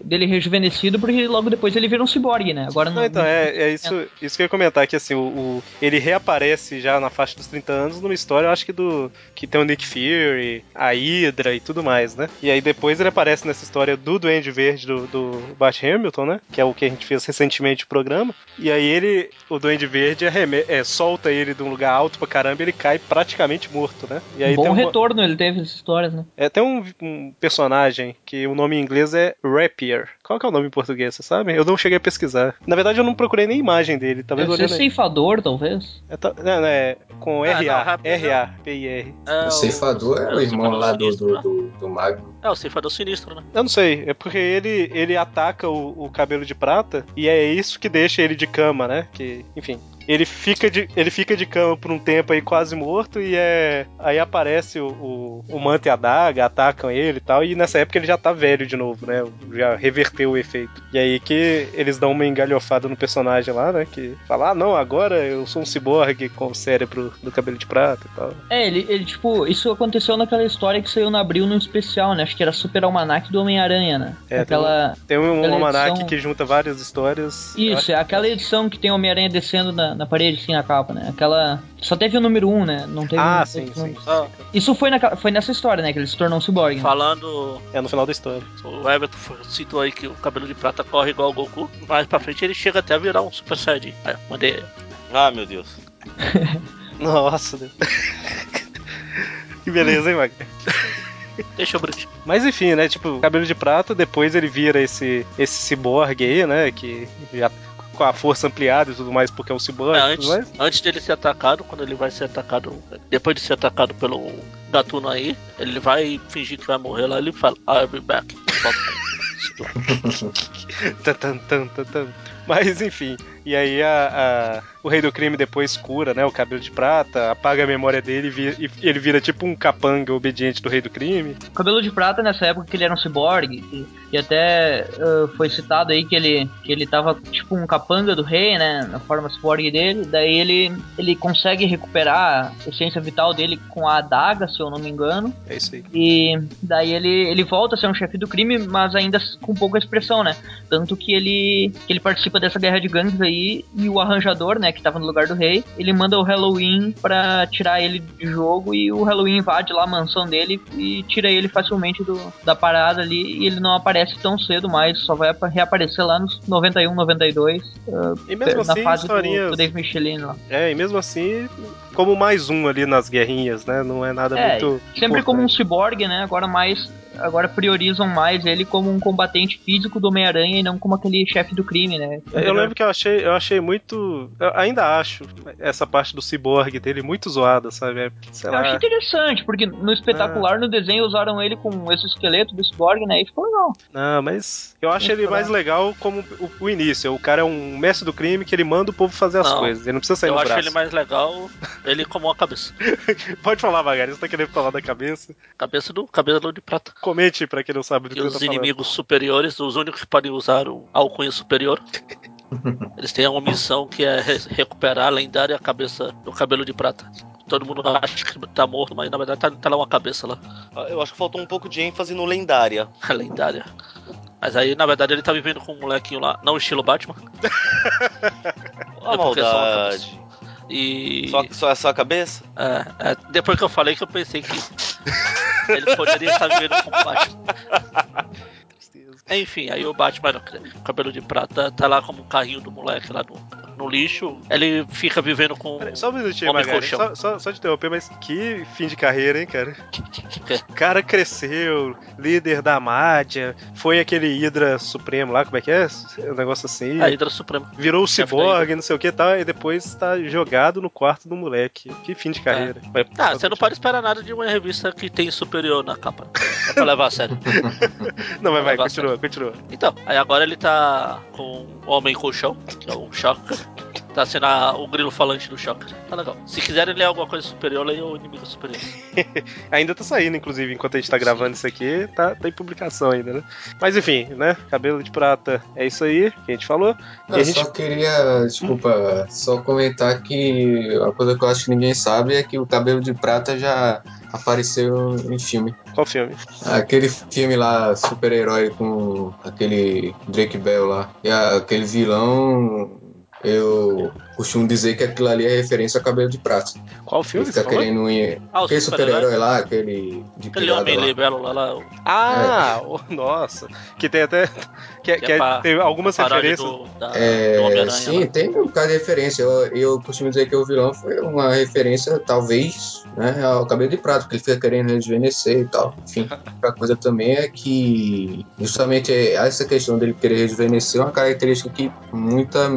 dele rejuvenescido, porque logo depois ele vira um ciborgue, né? Agora não. Não, então, é, é isso, isso que eu ia comentar, que assim, o, o- ele reaparece já na faixa dos 30 anos numa história, eu acho que do. que tem o Nick Fury, a Hydra e tudo mais, né? E aí depois ele aparece nessa história do Duende Verde do, do Bat Hamilton, né? Que é o que a gente fez recentemente no programa. E aí ele, o Duende Verde, é, solta ele de um lugar alto pra caramba e ele cai praticamente morto, né? E aí Bom tem uma- retorno ele teve essas histórias, né? É, tem um, um personagem que o nome em inglês é Rapier. Qual que é o nome em português, vocês sabem? Eu não cheguei a pesquisar. Na verdade, eu não procurei nem imagem dele. Talvez Deve ser ceifador, talvez. É, tá- é com Ah, R-A. R-A-P-I-R. É O ceifador é o irmão lá do, do, né? do, do Magno. É, o ceifador sinistro, né? Eu não sei, é porque ele, ele ataca o, o cabelo de prata e é isso que deixa ele de cama, né? Que, enfim. Ele fica, de, ele fica de cama por um tempo aí quase morto e é. Aí aparece o, o, o Manta e a Daga, atacam ele e tal, e nessa época ele já tá velho de novo, né? Já reverteu o efeito. E aí que eles dão uma engalhofada no personagem lá, né? Que fala, ah não, agora eu sou um ciborgue com o cérebro do cabelo de prata e tal. É, ele, ele, tipo, isso aconteceu naquela história que saiu no abril num especial, né? Acho que era Super Almanac do Homem-Aranha, né? É, aquela. Tem um aquela almanac edição- que junta várias histórias. Isso, é aquela edição que tem o Homem-Aranha descendo na, na parede, assim, na capa, né? Aquela. Só teve o número 1, um, né? Não teve Ah, um- sim, sim. Ah, Isso foi, na, foi nessa história, né? Que ele se tornou um cyborg. né? falando. É no final da história. O Everton citou aí que o cabelo de prata corre igual o Goku. Mais pra frente ele chega até a virar um Super Saiyajin. Aí, mandei. Ah, meu Deus. Nossa, Deus. que beleza, hein, Wagner? Deixa eu. Mas enfim, né? Tipo, cabelo de prata, depois ele vira esse, esse ciborgue aí, né? Que já com a força ampliada e tudo mais, porque é um ciborgue É, antes, mais. antes dele ser atacado, quando ele vai ser atacado, depois de ser atacado pelo gatuno aí, ele vai fingir que vai morrer lá, ele fala, I'll be back. Tan, tan, tan, tan. Mas enfim, e aí a, a- o rei do crime depois cura, né? O cabelo de prata, apaga a memória dele e, e ele vira tipo um capanga obediente do rei do crime. O Cabelo de Prata, nessa época que ele era um ciborgue, que, que até ah, foi citado aí que ele, que ele tava tipo um capanga do rei, né? Na forma ciborgue dele. Daí ele, ele consegue recuperar a essência vital dele com a adaga, se eu não me engano. É isso aí. E daí ele, ele volta a ser um chefe do crime, mas ainda com pouca expressão, né? Tanto que ele, que ele participa dessa guerra de gangues aí e o arranjador, né, que tava no lugar do rei, ele manda o Halloween pra tirar ele de jogo e o Halloween invade lá a mansão dele e tira ele facilmente do, da parada ali e ele não aparece tão cedo mais, só vai apa- reaparecer lá nos 91, 92, ah, E mesmo na assim, fase do, historinhas. do Dave Michelin lá. É, e mesmo assim, como mais um ali nas guerrinhas, né? Não é nada É, muito. Sempre como um importante. ciborgue, né? Agora mais. Agora priorizam mais ele como um combatente físico do Homem-Aranha e não como aquele chefe do crime, né? Eu lembro que eu achei, eu achei muito. Eu ainda acho essa parte do ciborgue dele muito zoada, sabe? É, Sei Eu lá. achei interessante, porque no espetacular, no desenho, usaram ele com esse esqueleto do ciborgue, né? E ficou legal. Não, mas eu acho ele mais legal como o, o início. O cara é um mestre do crime que ele manda o povo fazer as Não. coisas. Ele não precisa sair Eu no acho braço. ele mais legal, ele como uma cabeça. Pode falar, Magari, você tá querendo falar da cabeça? Cabeça do cabelo de prata. Comente pra quem não sabe do E que eu os tô falando. inimigos superiores, os únicos que podem usar o alcunha superior. Eles têm uma missão que é re- recuperar a lendária cabeça do cabelo de prata. Todo mundo acha que tá morto, mas na verdade tá, tá lá uma cabeça lá. Ah, Eu acho que faltou um pouco de ênfase no lendária. A lendária. Mas aí, na verdade, ele tá vivendo com um molequinho lá, não estilo Batman. A É uma maldade. E. Só, só é só a cabeça? É, é, depois que eu falei que eu pensei que ele poderia estar vivendo com o Batman. Enfim, aí o Batman, o cabelo de prata, tá lá como um carrinho do moleque lá no, no lixo. Ele fica vivendo com. Peraí, Só um minutinho, Homem Magari. colchão. Só, só, só te interromper, mas que fim de carreira, hein, cara? quê? O cara cresceu, líder da Mádia, foi aquele Hydra Supremo lá, como é que é? Um negócio assim. A Hidra Suprema. Virou o ciborgue, não sei o que e tal, e depois tá jogado no quarto do moleque. Que fim de carreira. Vai- Ah, você não pode esperar nada de uma revista que tem superior na capa. É pra levar a sério. Não, mas vai, levar a continua. Então, aí agora ele tá com o Homem Colchão, que é o Shocker. Tá sendo a- o grilo falante do Shocker. Tá legal. Se quiserem ler alguma coisa superior, leia o inimigo superior. Ainda tá saindo, inclusive, enquanto a gente tá gravando isso aqui, tá, tá em publicação ainda, né? Mas enfim, né? Cabelo de prata é isso aí que a gente falou. E Eu a gente. só queria, desculpa, só comentar que a coisa que eu acho que ninguém sabe é que o cabelo de prata já apareceu em filme. Qual filme? Aquele filme lá, super-herói com aquele Drake Bell lá. E a- aquele vilão, eu costumo dizer que aquilo ali é referência ao cabelo de prata. Qual Ele filme? fica você falou? querendo ir. Ah, Aquele super-herói. lá, aquele de Aquele homem lá. libelo lá, lá o- Ah, oh, nossa. Que tem até. Que, Que que é é- tem algumas referências. do, da, do É, Homem-Aranha. sim, lá. tem um bocado de referência. Eu, eu costumo dizer que o vilão foi uma referência, talvez, né, ao cabelo de prata, porque ele fica querendo rejuvenescer e tal. Enfim, outra coisa também é que, justamente, é- essa questão dele querer rejuvenescer é uma característica que muita.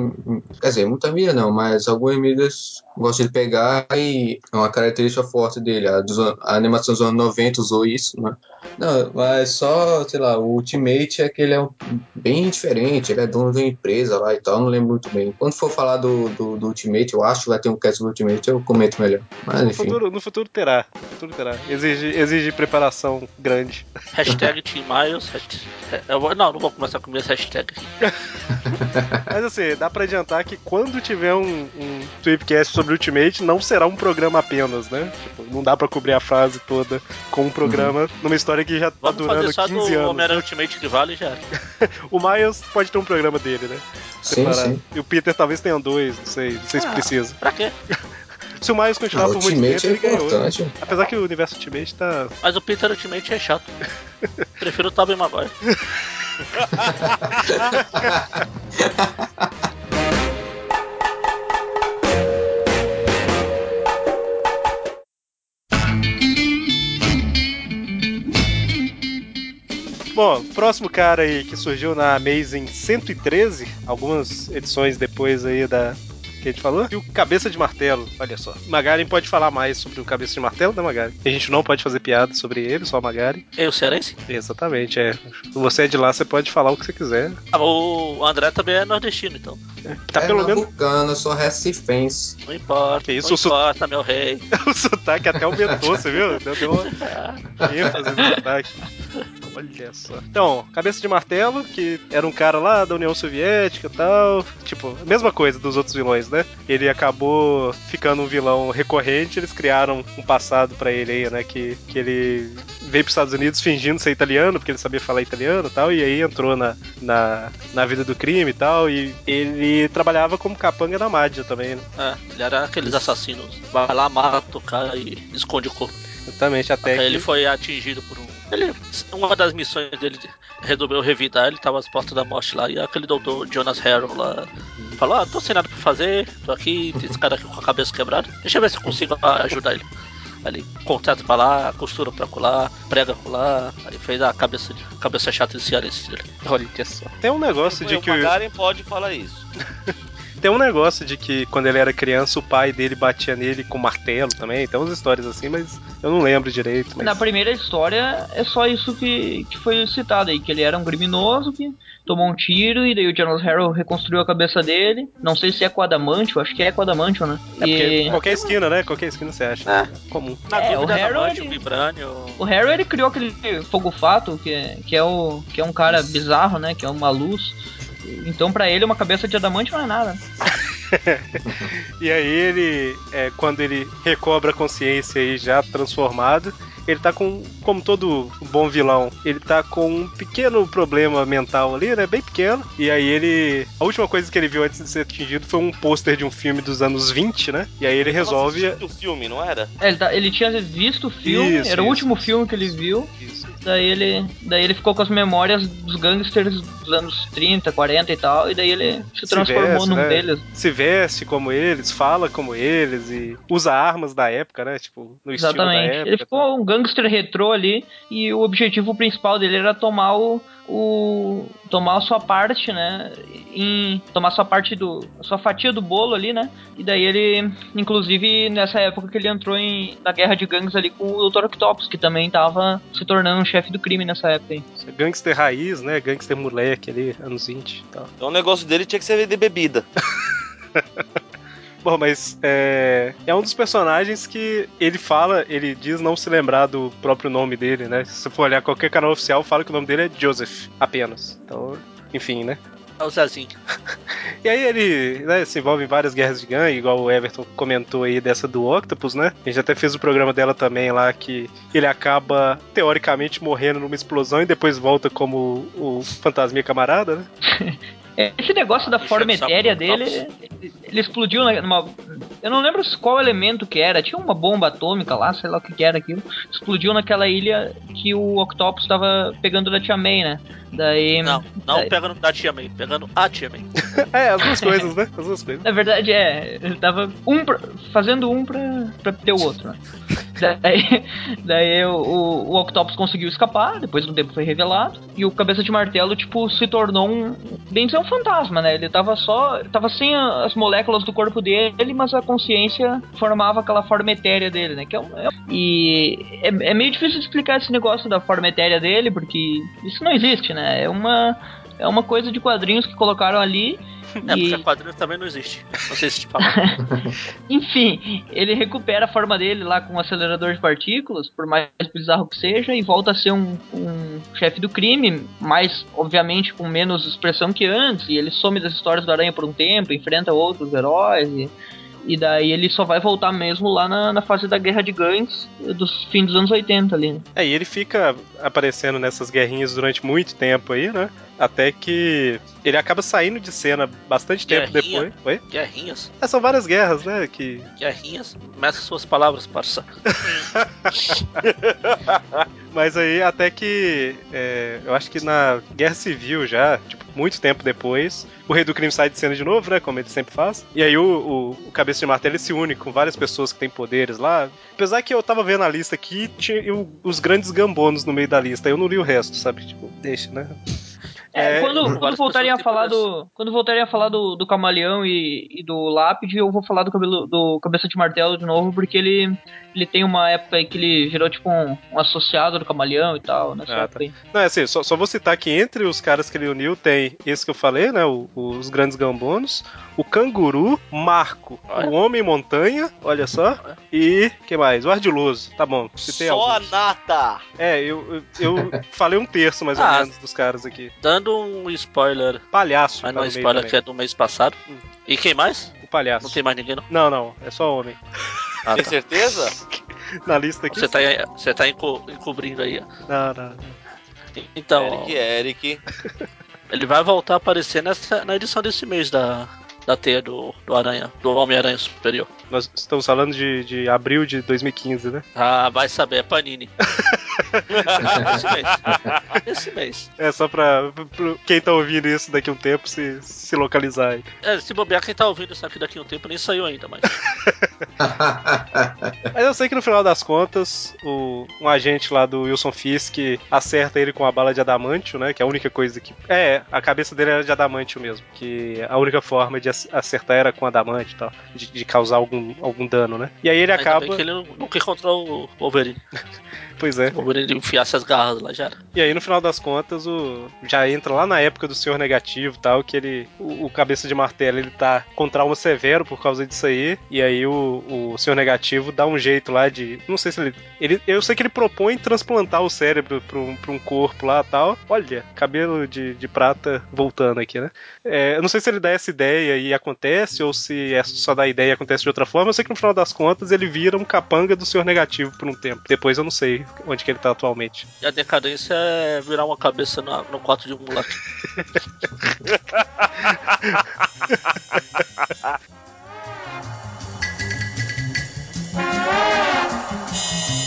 Quer dizer, muita mídia não, mas algumas mídias gostam de pegar e é uma característica forte dele. A, dos a animação dos anos 90 usou isso, né? Não, mas só, sei lá, o Ultimate é que ele é um- bem diferente, ele é dono de uma empresa lá e tal, não lembro muito bem. Quando for falar do, do, do Ultimate, eu acho que vai ter um cast do Ultimate, eu comento melhor. Mas No enfim. futuro, no futuro terá. No futuro terá. Exige, exige preparação grande. Hashtag Team Miles. hasht- eu vou- não, não vou começar com minhas hashtags. Mas assim, dá pra adiantar que quando tiver um, um Tweepcast sobre Ultimate, não será um programa apenas, né? Tipo, não dá pra cobrir a fase toda com um programa numa história que já tá Vamos durando fazer só 15 do anos. Homem-Aranha Ultimate que vale já. O Miles pode ter um programa dele, né? Sim, Separado. sim. E o Peter talvez tenha dois, não sei, não sei se Ah. precisa. Pra quê? Se o Miles Ah, continuar o por muito Ultimate tempo, é ele ganhou. importante. Apesar que o universo Ultimate tá. Mas o Peter Ultimate é chato. Prefiro o Tobey Maguire. Bom, próximo cara aí que surgiu na Amazing 113, algumas edições depois aí da que a gente falou, e o Cabeça de Martelo, olha só. Magaren pode falar mais sobre o Cabeça de Martelo, né, Magaren? A gente não pode fazer piada sobre ele, só o Magaren. E o Cearense? Exatamente, é. Você é de lá, você pode falar o que você quiser. Ah, o André também é nordestino, então. Tá pelo menos eu sou recifense. Não importa. Que isso, não o su- importa, meu rei. o sotaque até aumentou, você viu? Deu, deu uma ênfase no sotaque. Olha só. Então, Cabeça de Martelo, que era um cara lá da União Soviética e tal. Tipo, a mesma coisa dos outros vilões, né? Ele acabou ficando um vilão recorrente, eles criaram um passado pra ele aí, né? Que, que ele veio pros Estados Unidos fingindo ser italiano, porque ele sabia falar italiano e tal, e aí entrou na, na, na vida do crime e tal, e ele trabalhava como capanga na Mádia também, né? É, ele era aqueles assassinos. Vai lá, mata o cara e esconde o corpo. Exatamente, até Aí que... ele foi atingido por um. Ele, uma das missões dele resolveu revidar, ele tava às portas da morte lá, e aquele doutor Jonas Harrow lá falou: Ah, tô sem nada pra fazer, tô aqui, tem esse cara aqui com a cabeça quebrada, deixa eu ver se eu consigo ajudar ele. Ali, contrato pra lá, costura pra colar, prega colar, aí fez a cabeça, de- cabeça chata de cearense dele. Olha só. Tem um negócio de o que. o- Magaren pode falar isso. Tem um negócio de que quando ele era criança, o pai dele batia nele com martelo também. Tem umas histórias assim, mas eu não lembro direito. Mas... Na primeira história é só isso que, que foi citado aí, que ele era um criminoso que tomou um tiro e daí o Jonas Harrow reconstruiu a cabeça dele. Não sei se é com adamantio, acho que é com adamantio, né? É porque E qualquer esquina, né? Qualquer esquina você acha. É. Comum. Na É, dúvida, o Harrow, ele- o Harrow ele criou aquele fogo fato, que, é- que, é o, que é um cara bizarro, né? Que é uma luz. Então pra ele uma cabeça de adamante não é nada. E aí ele, é, quando ele recobra a consciência aí já transformado, ele tá com, como todo bom vilão, ele tá com um pequeno problema mental ali, né? Bem pequeno. E aí ele. A última coisa que ele viu antes de ser atingido foi um pôster de um filme dos anos 20, né? E aí ele resolve. o filme, não era? É, Ele, tá- ele tinha visto o filme, Isso, era o isso, último isso. filme que ele viu. Isso. Daí ele, daí ele ficou com as memórias dos gangsters dos anos 30, 40 e tal, e daí ele se transformou veste, num né? deles. Se veste como eles, fala como eles e usa armas da época, né? Tipo, no estilo da Exatamente. época. Ele ficou um gangster retrô ali e o objetivo principal dele era tomar o, o tomar a sua parte, né? Em tomar a sua parte do a sua fatia do bolo ali, né? E daí ele, inclusive nessa época que ele entrou em na guerra de gangues ali com o Dr. Octopus, que também tava se tornando um chefe do crime nessa época aí. É Gangster raiz, né? Gangster moleque ali, anos 20 e tal. Então o negócio dele tinha que ser de bebida. Bom, mas é, é um dos personagens que ele fala, ele diz não se lembrar do próprio nome dele, né? Se você for olhar qualquer canal oficial, fala que o nome dele é Joseph, apenas. Então, enfim, né? É o Zezinho. E aí ele né, se envolve em várias guerras de gangue, igual o Everton comentou aí dessa do Octopus, né? A gente até fez o programa dela também lá, que ele acaba, teoricamente, morrendo numa explosão e depois volta como o fantasminha camarada, né? É, Esse negócio da Enchendo forma etérea do dele, ele, ele explodiu na- numa. Eu não lembro qual elemento que era. Tinha uma bomba atômica lá, sei lá o que, que era aquilo. Explodiu naquela ilha que o Octopus estava pegando da Tia May, né? Daí. Não, não daí- pegando da Tia May, pegando a Tia May. É, as duas coisas, né? As duas coisas. Na verdade, é, ele tava um pra- fazendo um pra, pra ter o outro, né? Daí, daí o, o, o Octopus conseguiu escapar, depois de um tempo foi revelado, e o Cabeça de Martelo, tipo, se tornou um, bem dizer, um fantasma, né? Ele tava só, tava sem as moléculas do corpo dele, mas a consciência formava aquela forma etérea dele, né? Que é um, é- e é, é meio difícil explicar esse negócio da forma etérea dele, porque isso não existe, né? É uma... É uma coisa de quadrinhos que colocaram ali É, e- porque quadrinho também não existe. Não sei se te falar. Enfim, ele recupera a forma dele lá com um acelerador de partículas, por mais bizarro que seja, e volta a ser um, um chefe do crime, mas obviamente com menos expressão que antes, e ele some das histórias do Aranha por um tempo, enfrenta outros heróis, e, e daí ele só vai voltar mesmo lá na, na fase da guerra de gangues dos fim dos anos 80 ali. né? É, e ele fica aparecendo nessas guerrinhas durante muito tempo aí, né? Até que ele acaba saindo de cena bastante tempo depois. Oi? Guerrinhas? É, são várias guerras, né? Que. Guerrinhas? Meça suas palavras, parça. Mas aí até que. é, eu acho que na Guerra Civil já, tipo, muito tempo depois, o Rei do Crime sai de cena de novo, né? Como ele sempre faz. E aí o, o, o Cabeça de Martelo ele se une com várias pessoas que têm poderes lá. Apesar que eu tava vendo a lista aqui, tinha o- os grandes gambonos no meio da lista. Eu não li o resto, sabe? Tipo, deixa, né? É, É, quando, quando voltarem a falar do. Quando voltarem a falar do, do camaleão e, e do lápide, eu vou falar do cabelo do cabeça de martelo de novo, porque ele, ele tem uma época que ele virou tipo um, um associado do camaleão e tal, nessa Ah, época aí. Não, é assim, só, só vou citar que entre os caras que ele uniu tem esse que eu falei, né? o- os grandes gambonos, o canguru, Marco, Olha. o Homem Montanha, olha só, e que mais? O Ardiloso. Tá bom, citei Só a alguns. nata! É, eu, eu, eu falei um terço mais ou Ah. menos dos caras aqui. Dando um spoiler, Palhaço, mas tá não é spoiler também. que é do mês passado. Hum. E quem mais? O palhaço. Não tem mais ninguém, não? Não, não, é só homem. Ah, Tem tá. certeza? Na lista aqui. Você tá, você tá enco- encobrindo aí. ó. Não, não. Então, Eric, Eric. ele vai voltar a aparecer nessa, na edição desse mês da, da teia do, do Aranha, do Homem-Aranha Superior. Nós estamos falando de, de abril de 2015, né? Ah, vai saber, é Panini. Esse mês. Esse mês. É só pra, pra quem tá ouvindo isso daqui a um tempo se, se localizar aí. É, se bobear, quem tá ouvindo isso aqui daqui a um tempo nem saiu ainda, mas. Mas eu sei que no final das contas, o, um agente lá do Wilson Fisk acerta ele com a bala de adamantio, né? Que é a única coisa que. É, a cabeça dele era de adamantio mesmo. Que a única forma de ac- acertar era com adamantio e tal. De, de causar algum, algum dano, né? E aí ele Ainda acaba. que ele nunca encontrou o Wolverine. Pois é. O Wolverine enfiasse as garras lá já era. E aí, no final das contas, o já entra lá na época do Senhor Negativo e tal, que ele. O, o cabeça de martelo ele tá com trauma severo por causa disso aí. E aí o, o Senhor Negativo dá um jeito lá de. Não sei se ele. ele eu sei que ele propõe transplantar o cérebro pra um, pra um corpo lá e tal. Olha, cabelo de, de prata voltando aqui, né? É, eu não sei se ele dá essa ideia e acontece, ou se é só da ideia e acontece de outra forma. Eu sei que no final das contas ele vira um capanga do Senhor Negativo por um tempo. Depois eu não sei onde que ele tá atualmente. E a decadência é virar uma cabeça na- no quarto de um moleque.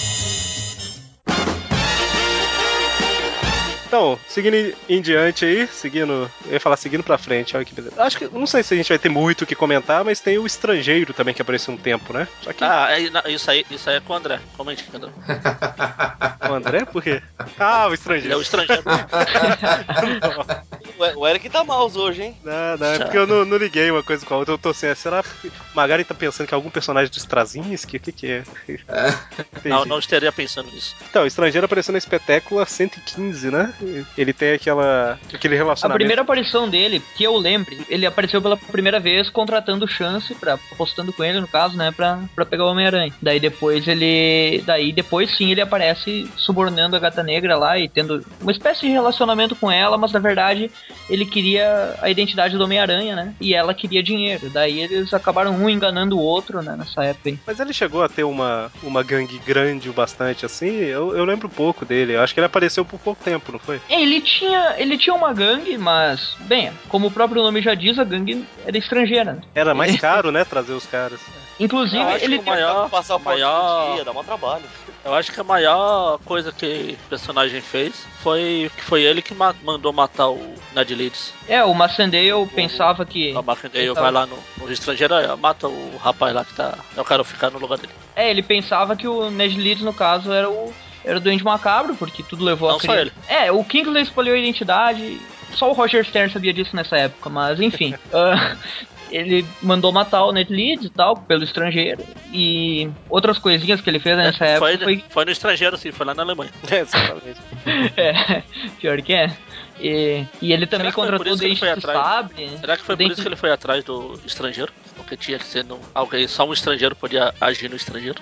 Então, seguindo em- diante aí, seguindo. Eu ia falar seguindo pra frente, olha que beleza. Acho que. Não sei se a gente vai ter muito o que comentar, mas tem o estrangeiro também que apareceu um tempo, né? Só que. Ah, é- isso aí, isso aí é com o André. Comente, André. O André, por quê? Ah, o Ele é estrangeiro. o estrangeiro. O, Eric tá mouse hoje, hein? Não, não, é porque eu não, não liguei uma coisa com a outra. Eu tô assim, será que Magari tá pensando que é algum personagem do Straczynski? O que que é? Entendi. não, não estaria pensando nisso. Então, o estrangeiro apareceu na espetácula 115, né? Ele tem aquela. aquele A relacionamento. primeira aparição dele, que eu lembre, ele apareceu pela primeira vez contratando Chance, pra, apostando com ele, no caso, né, pra, pra pegar o Homem-Aranha. Daí depois ele. Daí depois sim ele aparece subornando a gata negra lá e tendo uma espécie de relacionamento com ela, mas na verdade ele queria a identidade do Homem-Aranha, né? E ela queria dinheiro. Daí eles acabaram um enganando o outro, né? Nessa época aí. Mas ele chegou a ter uma, uma gangue grande o bastante assim? Eu, eu lembro pouco dele. Eu acho que ele apareceu por pouco tempo, não foi? É, Ele tinha, ele tinha uma gangue, mas, bem, como o próprio nome já diz, a gangue era estrangeira. né? Era mais caro, né? Trazer os caras. Inclusive, ele que o tem- maior, Passar o o maior, maior... dia, dá um trabalho. eu acho que a maior coisa que o personagem fez foi que foi ele que ma- mandou matar o Ned Leeds. É, o Massendale pensava que. A Markendale ele vai lá no, no estrangeiro, mata o rapaz lá que tá. Eu quero ficar no lugar dele. É, ele pensava que o Ned Leeds, no caso, era o. Era o Duende Macabro, porque tudo levou Não a só crer. ele. É, o Kingsley escolheu a identidade. Só o Roger Stern sabia disso nessa época, mas enfim. ah, ele mandou matar o Ned Leeds e tal, pelo estrangeiro. E outras coisinhas que ele fez nessa É, época foi, foi. foi no estrangeiro, sim, foi lá na Alemanha. É, exatamente. É, pior que é. E, e ele também contratou o Dente atrás? Sabre. Será que foi por isso que ele foi atrás do estrangeiro? Porque tinha que ser no, alguém, só um estrangeiro podia agir no estrangeiro.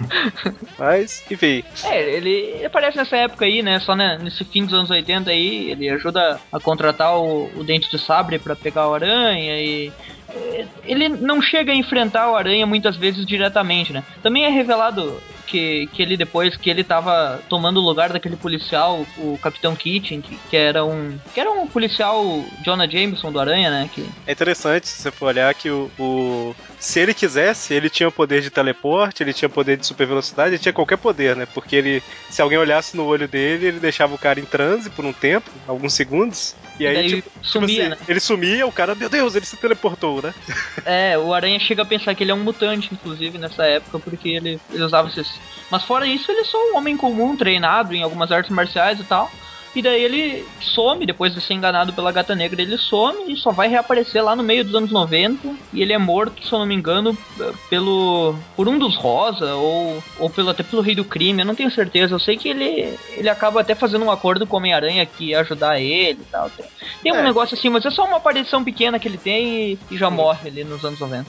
Mas, enfim. É, ele ele aparece nessa época aí, né? Só né, nesse fim dos anos 80 aí, ele ajuda a contratar o, o Dente de Sabre pra pegar o Aranha e. é, Ele não chega a enfrentar o Aranha muitas vezes diretamente, né? Também é revelado que, que ele depois, que ele tava tomando o lugar daquele policial, o Capitão Keating, que, que era um. que era um policial Jonah Jameson do Aranha, né? Que, É interessante se você for olhar que o, o- Se ele quisesse, ele tinha o poder de teleporte, ele tinha poder de super velocidade, ele tinha qualquer poder, né? Porque ele. Se alguém olhasse no olho dele, ele deixava o cara em transe por um tempo, alguns segundos. E, E aí, tipo, tipo sumia, assim, né? ele sumia, o cara, meu Deus, ele se teleportou, né? É, o Aranha chega a pensar que ele é um mutante, inclusive, nessa época, porque ele, ele usava esses. Mas fora isso, ele é só um homem comum, treinado em algumas artes marciais e tal. E daí ele some, depois de ser enganado pela gata negra, ele some e só vai reaparecer lá no meio dos anos 90. E ele é morto, se eu não me engano, pelo. por um dos Rosa, ou, ou pelo, até pelo Rei do Crime, eu não tenho certeza. Eu sei que ele, ele acaba até fazendo um acordo com o Homem-Aranha que ia ajudar ele e tal. Tem, tem um É. negócio assim, mas é só uma aparição pequena que ele tem e, e já morre ali nos anos 90.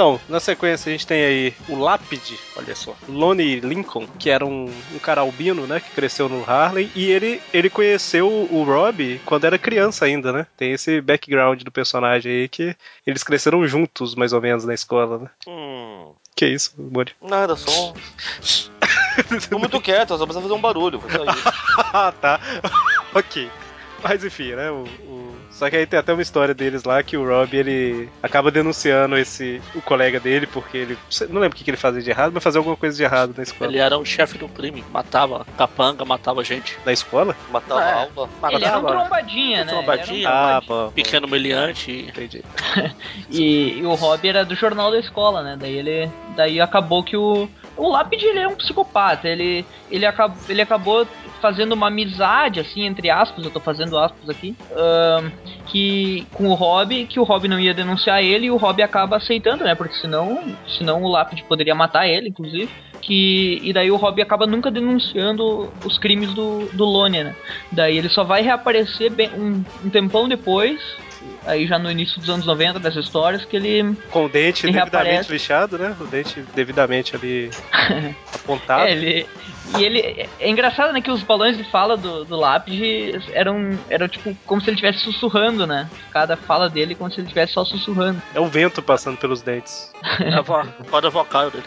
Então, na sequência a gente tem aí o Lápide, olha só, Lonnie Lincoln, que era um, um cara albino, né, que cresceu no Harlem, e ele, ele conheceu o Rob quando era criança ainda, né? Tem esse background do personagem aí que eles cresceram juntos, mais ou menos, na escola, né? Hum, Que isso, Mori? nada, só. Tô muito quieto, só precisa fazer um barulho. Ah, tá. ok. Mas enfim, né? O, o- Só que aí tem até uma história deles lá que o Rob ele acaba denunciando esse o colega dele porque ele não lembro o que, que ele fazia de errado, mas fazia alguma coisa de errado na escola. Ele era um chefe do crime, matava capanga, matava gente. Na escola? Matava É. a aula. Ele era um Matava trombadinha, né? trombadinha. Um Ah, bom. pequeno meliante. Entendi. E, e o Rob era do jornal da escola, né? Daí ele. Daí acabou que o. O Lápide ele é um psicopata. Ele, ele, acabou, ele acabou fazendo uma amizade, assim, entre aspas, eu tô fazendo aspas aqui. que com o Rob, que o Rob não ia denunciar ele e o Rob acaba aceitando, né? Porque senão, senão o Lápide poderia matar ele, inclusive. Que, e daí o Rob acaba nunca denunciando os crimes do, do Lone, né? Daí ele só vai reaparecer bem, um, um tempão depois, aí já no início dos anos 90 dessas histórias, que ele. Com o dente Ele devidamente reaparece. lixado, né? O dente devidamente ali apontado. É, ele. E ele. É engraçado, né, que os balões de fala do, do lápide eram. Eram tipo como se ele estivesse sussurrando, né? Cada fala dele como se ele estivesse só sussurrando. É o vento passando pelos dentes. É a corda vocal dele.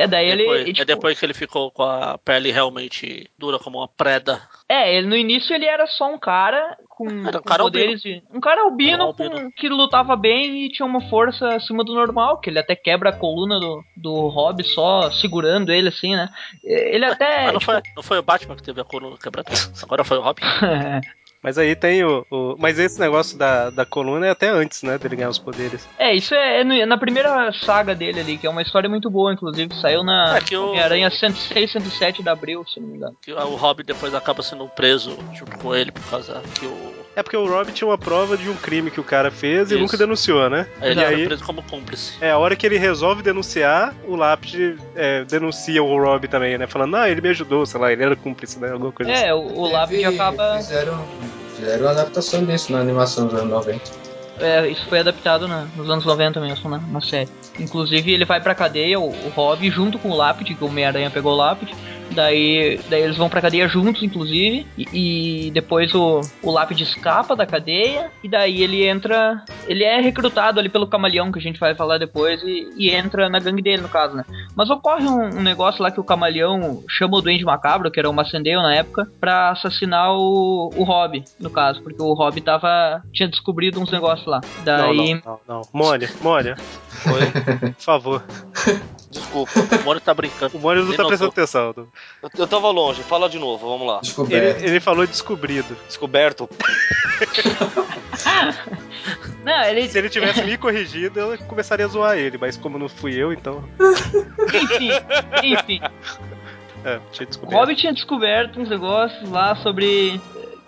É, daí Depois, ele. é tipo, depois que ele ficou com a pele realmente dura como uma preda. É, ele, no início ele era só um cara com, Era um com cara poderes de. Um cara albino, Era um com- albino. que lutava bem e tinha uma força acima do normal, que ele até quebra a coluna do, do Rob só segurando ele assim, né? Ele até. Mas não tipo, foi, não foi o Batman que teve a coluna quebrada. Agora foi o Robin. Mas aí tem o, o- Mas esse negócio da, da coluna é até antes, né? Dele ganhar os poderes. É, isso é, é na primeira saga dele ali, que é uma história muito boa, inclusive. Saiu na É que o- Homem-Aranha 106, 107 de abril, se não me engano. Que o Robin depois acaba sendo preso junto com ele por causa que o. É porque o Rob tinha uma prova de um crime que o cara fez e Isso. nunca denunciou, né? Ele e foi aí, preso como cúmplice. é a hora que ele resolve denunciar, o Lápide é, denuncia o Rob também, né? Falando, ah, ele me ajudou, sei lá, ele era cúmplice, né? Alguma coisa assim. É, o, o Lápide Teve- acaba. Fizeram, fizeram uma adaptação disso na animação dos anos 90. É, isso foi adaptado na- nos anos 90 mesmo, né, na série. Inclusive, ele vai pra cadeia, o, o Rob, junto com o Lápide, que o Homem-Aranha pegou o Lápide. Daí, daí eles vão pra cadeia juntos, inclusive. E, e depois o, o Lápide escapa da cadeia. E daí ele entra. Ele é recrutado ali pelo camaleão, que a gente vai falar depois. E, e entra na gangue dele, no caso, né? Mas ocorre um, um negócio lá que o camaleão chama o Duende Macabro, que era o Macendeu na época, pra assassinar o, o Rob, no caso. Porque o Rob tava. tinha descobrido uns negócios lá. Daí. Não, não, não, não. Mônia, Mônia. Por favor. Desculpa. O Mônio tá brincando. O Mônia não Nem tá prestando atenção. Eu, eu tava longe. Fala de novo. Vamos lá. Descoberto. Ele, ele falou descobrido. Descoberto. Não, ele. Se ele tivesse me corrigido, eu começaria a zoar ele, mas como não fui eu, então. Enfim, enfim. É, tinha O descoberto. Rob tinha descoberto uns negócios lá sobre.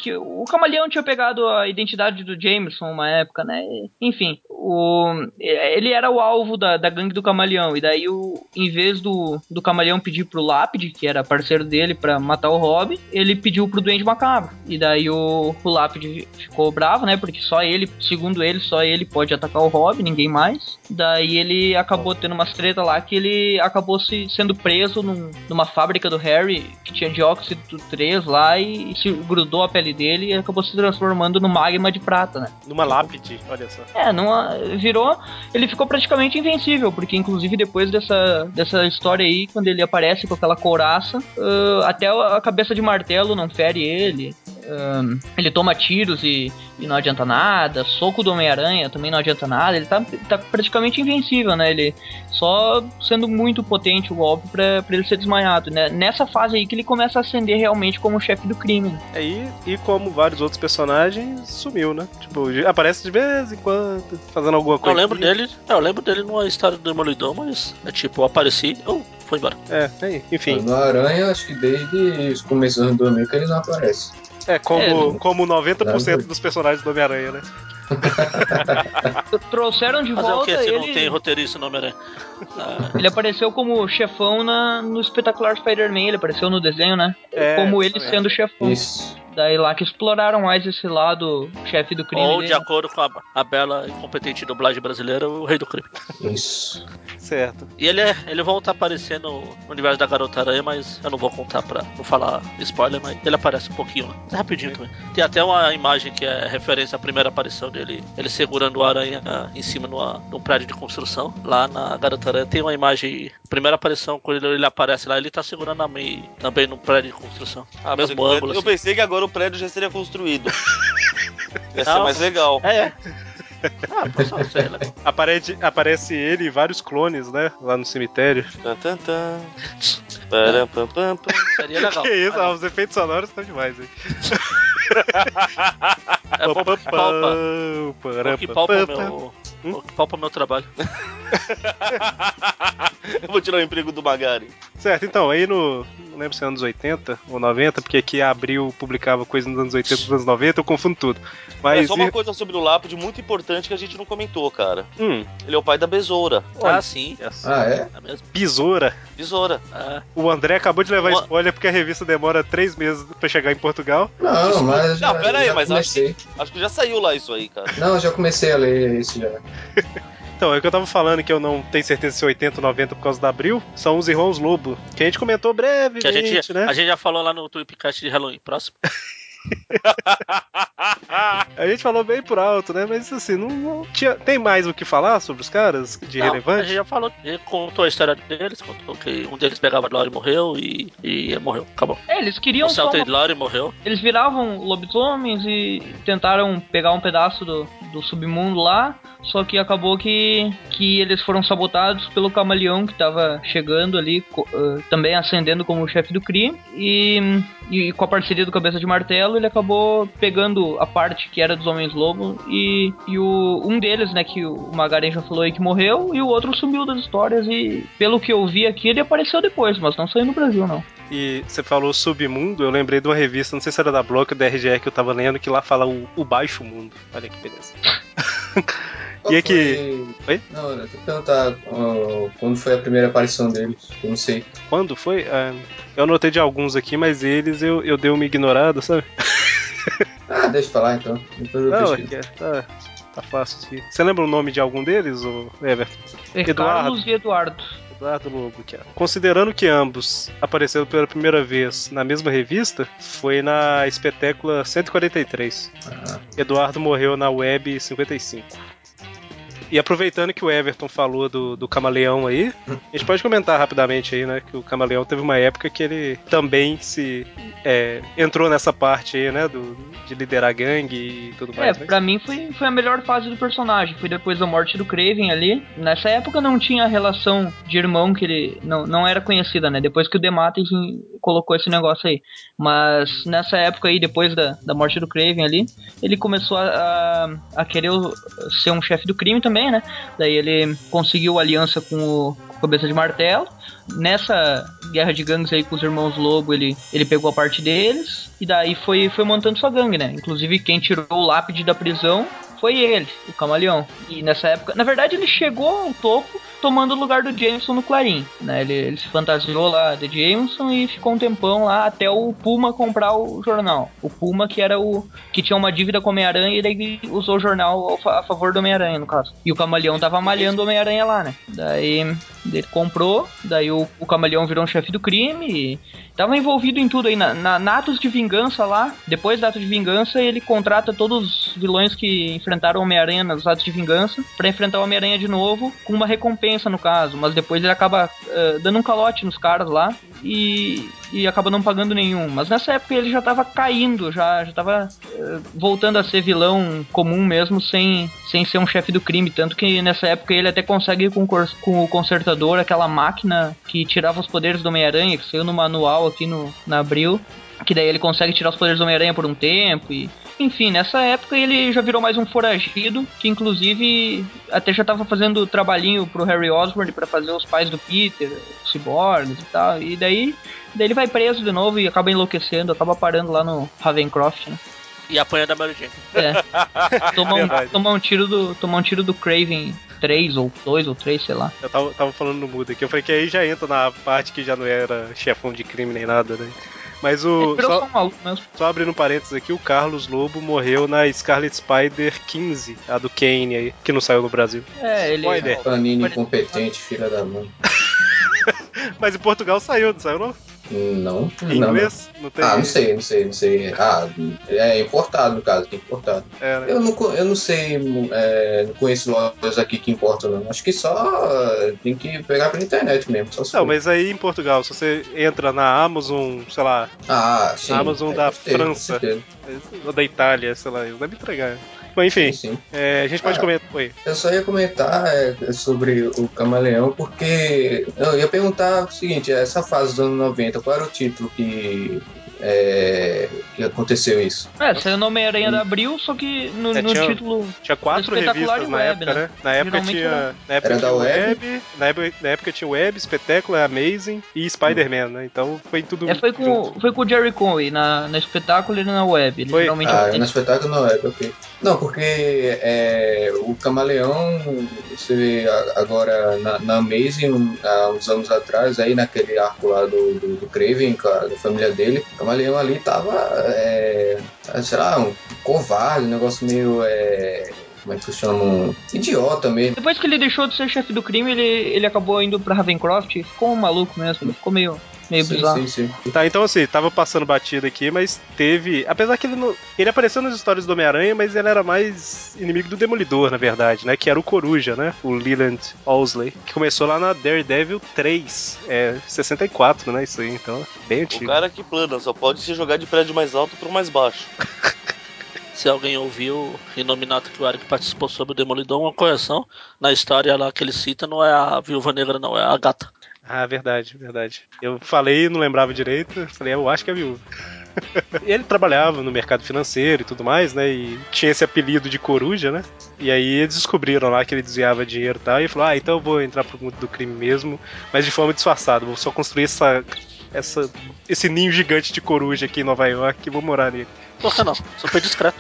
Que o camaleão tinha pegado a identidade do Jameson uma época, né? Enfim, o, ele era o alvo da, da gangue do camaleão. E daí, o, em vez do, do camaleão pedir pro Lápide, que era parceiro dele, pra matar o Rob, ele pediu pro Duende Macabro. E daí o, o Lápide ficou bravo, né? Porque só ele, segundo ele, só ele pode atacar o Rob, ninguém mais. Daí ele acabou tendo umas treta lá que ele acabou se, sendo preso num- numa fábrica do Harry que tinha dióxido 3 lá e, e se grudou a pele dele e acabou se transformando no magma de prata, né? Numa lápide, olha só. É, numa, virou. Ele ficou praticamente invencível, porque inclusive depois dessa, dessa história aí, quando ele aparece com aquela couraça, ah, até a cabeça de martelo não fere ele. Ele toma tiros e, e não adianta nada. Soco do Homem-Aranha também não adianta nada. Ele tá, tá praticamente invencível, né? Ele só sendo muito potente o golpe pra, pra ele ser desmaiado. Né? Nessa fase aí que ele começa a ascender realmente como chefe do crime. Aí, e como vários outros personagens, sumiu, né? Tipo, aparece de vez em quando, fazendo alguma Eu coisa. lembro dele. Eu lembro dele numa história do Demolidor, mas é tipo, eu apareci, eu fui embora. É, aí, enfim. No Aranha, acho que desde os começos dos anos 2000 que eles não aparecem. É como, É. como 90% Claro. dos personagens do Homem-Aranha, né? Trouxeram de o volta que se ele. não tem roteirista no Homem-Aranha? Ah, Ele apareceu como chefão na, no espetacular Spider-Man, ele apareceu no desenho, né? É, como ele sendo chefão. Isso. Daí lá que exploraram mais esse lado chefe do crime. ou dele. de acordo com a, a bela e competente dublagem brasileira, o rei do crime. Isso. Certo. E ele, é, ele volta a aparecer no universo da Garota Aranha, mas eu não vou contar pra não falar spoiler, mas ele aparece um pouquinho, né? Rapidinho também. Tem até uma imagem que é referência à primeira aparição dele, ele segurando o aranha ah, em cima numa, num prédio de construção. Lá na Garota Aranha tem uma imagem, primeira aparição, quando ele, ele aparece lá, ele tá segurando a May também num prédio de construção. Ah, Mesmo eu, ângulo. eu assim. pensei que agora o prédio já seria construído. Ia ser mais legal. É, é. Ah, sei, né? Aparece, aparece ele e vários clones, né? Lá no cemitério. Tan, tan, tan. Param, pam, pam, pam. Seria legal. Que isso, Ah, os efeitos sonoros estão demais, hein? É palpa. Que palpa meu. Hum? que palpa meu trabalho. Eu vou tirar o emprego do Magari. Certo, então, aí no. Não lembro se é anos 80 ou 90, porque aqui a Abril publicava coisa nos anos 80 e nos anos 90, eu confundo tudo. Mas. é só uma coisa sobre o Lápide muito importante que a gente não comentou, cara. Hum, Ele é o pai da Besoura. Ah, sim. Ah, é? É mesmo. Besoura. Besoura. Ah, O André acabou de levar Uma- spoiler porque a revista demora três meses pra chegar em Portugal. Não, mas já, Não, pera aí, já mas acho comecei. Acho que já saiu lá isso aí, cara. Não, já comecei a ler isso já. Então, é o que eu tava falando que eu não tenho certeza se é 80 ou 90 por causa da Abril, são os irmãos Lobo, que a gente comentou brevemente, que a gente, né? a gente já falou lá no Tweepcast de Halloween. Próximo. A gente falou bem por alto, né? Mas assim, não, não tinha. Tem mais o que falar sobre os caras de Não, A relevante? gente já falou. A gente contou a história deles. Contou que um deles pegava Lore e morreu e, e morreu. Acabou. É, eles queriam O só Celtic uma- Lore morreu. Eles viravam lobisomens e tentaram pegar um pedaço do, do submundo lá, só que acabou que, que eles foram sabotados pelo camaleão que tava chegando ali, ah, também ascendendo como chefe do crime, e, e com a parceria do Cabeça de Martelo, ele acabou pegando a parte que era dos Homens-Lobo e, e o, um deles, né, que o Magaren já falou aí que morreu, e o outro sumiu das histórias e, pelo que eu vi aqui, ele apareceu depois, mas não saiu no Brasil, não. E você falou Submundo, eu lembrei de uma revista, não sei se era da Block ou da RGE que eu tava lendo, que lá fala o, o Baixo Mundo. Olha que beleza. Qual E é que- foi- Oi? Não, eu tô perguntar ó, quando foi a primeira aparição deles. Eu não sei. Quando foi? Ah, eu anotei de alguns aqui, mas eles eu, eu dei uma ignorada, sabe? Ah, deixa eu falar então. Depois eu Não, aqui é, tá, tá fácil aqui. Você lembra o nome de algum deles, ou Everton? É Eduardo. Carlos e Eduardo. Eduardo Lobo aqui, ó. Considerando que ambos apareceram pela primeira vez na mesma revista, foi na espetácula 143. Ah, Eduardo morreu na web 55. E aproveitando que o Everton falou do, do Camaleão aí, a gente pode comentar rapidamente aí, né? Que o Camaleão teve uma época que ele também se é, entrou nessa parte aí, né? Do, de liderar gangue e tudo É, mais. né? pra mim foi, foi a melhor fase do personagem. Foi depois da morte do Craven ali. Nessa época não tinha a relação de irmão que ele não, não era conhecida, né? Depois que o Dematis colocou esse negócio aí. Mas nessa época aí, depois da, da morte do Craven ali, ele começou a, a, a querer ser um chefe do crime também, né? Daí ele conseguiu aliança com o Cabeça de Martelo. Nessa guerra de gangues aí com os irmãos Lobo, ele, ele pegou a parte deles. E daí foi, foi montando sua gangue, né? Inclusive quem tirou o lápide da prisão foi ele, o Camaleão. E nessa época, na verdade, ele chegou ao topo tomando o lugar do Jameson no Clarim, né? Ele, ele se fantasiou lá de Jameson e ficou um tempão lá até o Puma comprar o jornal. O Puma que era o que tinha uma dívida com o Homem-Aranha e daí usou o jornal a favor do Homem-Aranha, no caso. E o Camaleão tava malhando o Homem-Aranha lá, né? Daí ele comprou, daí o, o Camaleão virou um chefe do crime e tava envolvido em tudo aí. Na, na, na Atos de Vingança lá, depois da Atos de Vingança, ele contrata todos os vilões que enfrentaram o Homem-Aranha nas Atos de Vingança pra enfrentar o Homem-Aranha de novo, com uma recompensa no caso, mas depois ele acaba eh, dando um calote nos caras lá e, e acaba não pagando nenhum. Mas nessa época ele já tava caindo, já, já tava eh, voltando a ser vilão comum mesmo, sem, sem ser um chefe do crime. Tanto que nessa época ele até consegue com, com o consertador, aquela máquina que tirava os poderes do Homem-Aranha, que saiu no manual aqui no, na Abril. Que daí ele consegue tirar os poderes do Homem-Aranha por um tempo e. Enfim, nessa época ele já virou mais um foragido, que inclusive até já tava fazendo trabalhinho pro Harry Osborn pra fazer os pais do Peter, os ciborgues e tal. E daí, daí ele vai preso de novo e acaba enlouquecendo, acaba parando lá no Ravencroft, né? E apanha da Mary Jane. É. Tomar um, tomar um tiro do. Tomar um tiro do Craven 3 ou 2 ou 3, sei lá. Eu tava, tava falando no mudo aqui, eu falei que aí já entra na parte que já não era chefão de crime nem nada, né? Mas o. virou Só, um só abrindo parênteses aqui, o Carlos Lobo morreu na Scarlet Spider 15, a do Kane aí, que não saiu no Brasil. É, ele. Spoiler. Panini incompetente, filha da mãe. Mas em Portugal saiu, não saiu não? Não, Em não. inglês? Não tem. Ah, não sei, não sei, não sei. Ah, é importado no caso, tem importado. É, né? Eu não, eu não sei, é, não conheço lojas aqui que importam, não. Acho que só é, tem que pegar pela internet mesmo. Não, for. mas aí em Portugal, se você entra na Amazon, sei lá, Ah, sim. Amazon é, da França. ou da Itália, sei lá, eles devem entregar. Mas enfim, Sim, sim. é, a gente pode Ah. comentar. Oi. Eu só ia comentar é, sobre o Camaleão, porque eu ia perguntar o seguinte: essa fase dos anos 90, qual era o título que, é, que aconteceu isso? É, saiu no Homem-Aranha da Abril, só que no, É, no tinha- título. Tinha quatro Espetacular revistas e na Web, época, né? né? Na época tinha. era- Na época Era tinha da web, Web? na, época, na época tinha Web, Espetáculo, Amazing e Spider-Man, né? Então foi tudo. É, foi com, junto. foi com o Jerry Conway na, na espetáculo e na web. Ele Foi? geralmente Ah, no espetáculo não é, ok. Não, porque é, o Camaleão, você vê agora na, na Amazing, há uns anos atrás, aí naquele arco lá do, do, do Craven, a da família dele, o Camaleão ali tava, é, sei lá, um covarde, um negócio meio, é, como é que se chama? Idiota mesmo. Depois que ele deixou de ser chefe do crime, ele, ele acabou indo pra Ravencroft ficou um maluco mesmo. Ficou meio, meio Sim, bizarro. sim, sim. Tá, então assim, tava passando batida aqui, mas teve. Apesar que ele não. Ele apareceu nas histórias do Homem-Aranha, mas ele era mais inimigo do Demolidor, na verdade, né? Que era o Coruja, né? O Leland Owsley. Que começou lá na Daredevil 3. É 64, né? Isso aí, então. Bem O antigo. cara que plana só pode se jogar de prédio mais alto pro mais baixo. Se alguém ouviu Inominato que o Eric participou sobre o Demolidor, uma correção. Na história lá que ele cita, não é a Viúva Negra, não, é a gata. Ah, verdade, verdade. Eu falei, não lembrava direito. Falei, eu acho que é viúva. E ele trabalhava no mercado financeiro e tudo mais, né? E tinha esse apelido de coruja, né? E aí eles descobriram lá que ele desviava dinheiro e tal. E falou: Ah, então eu vou entrar pro mundo do crime mesmo, mas de forma disfarçada. Vou só construir essa, essa, esse ninho gigante de coruja aqui em Nova York e vou morar nele. Por que não? Super discreto.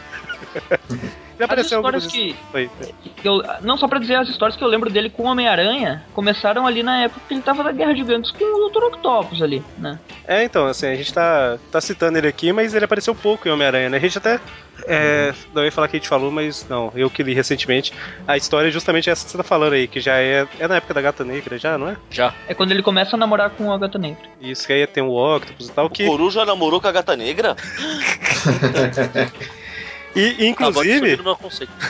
Ele apareceu histórias algumas que, Foi. que eu, não só pra dizer as histórias que eu lembro dele com o Homem-Aranha começaram ali na época que ele tava na Guerra de Gangues com o Dr. Octopus ali, né? É, então, assim, a gente tá, tá citando ele aqui, mas ele apareceu pouco em Homem-Aranha, né? A gente até. É, não ia falar que a gente falou, mas não, eu que li recentemente. A história é justamente essa que você tá falando aí, que já é. É na época da Gata Negra, já, não é? Já. É quando ele começa a namorar com a Gata Negra. Isso que aí tem o Octopus e tal, que. Coruja namorou com a gata negra? E, Acabou inclusive. meu conceito.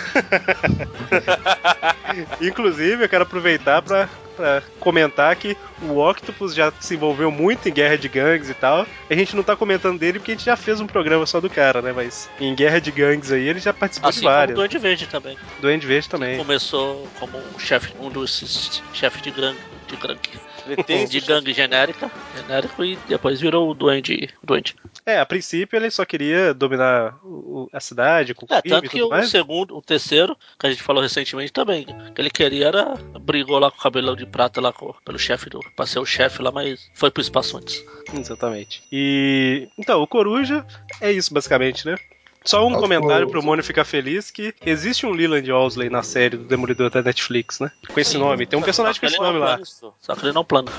Inclusive, eu quero aproveitar pra, pra comentar que o Octopus já se envolveu muito em guerra de gangues e tal. A gente não tá comentando dele porque a gente já fez um programa só do cara, né? Mas em guerra de gangues aí ele já participou Assim de como o várias. Duende Verde também. Duende Verde também. Começou como um chefe, um dos chefes de gangue, de gangue, Ele de gangue genérica, genérico e depois virou o Duende, Duende. É, a princípio ele só queria dominar o- a cidade com É, crime e tanto que o mais. segundo, o terceiro, que a gente falou recentemente também, que ele queria era, brigou lá com o cabelão de prata lá com, pelo chefe do, pra ser o chefe lá, mas foi pro espaço antes. Exatamente. E. Então, o Coruja é isso, basicamente, né? Só um o comentário pro Mônio ficar feliz que existe um Leland Owlsley na série do Demolidor da Netflix, né? Com esse Sim. nome. Tem um personagem com esse nome lá. isso. Só que ele não plana.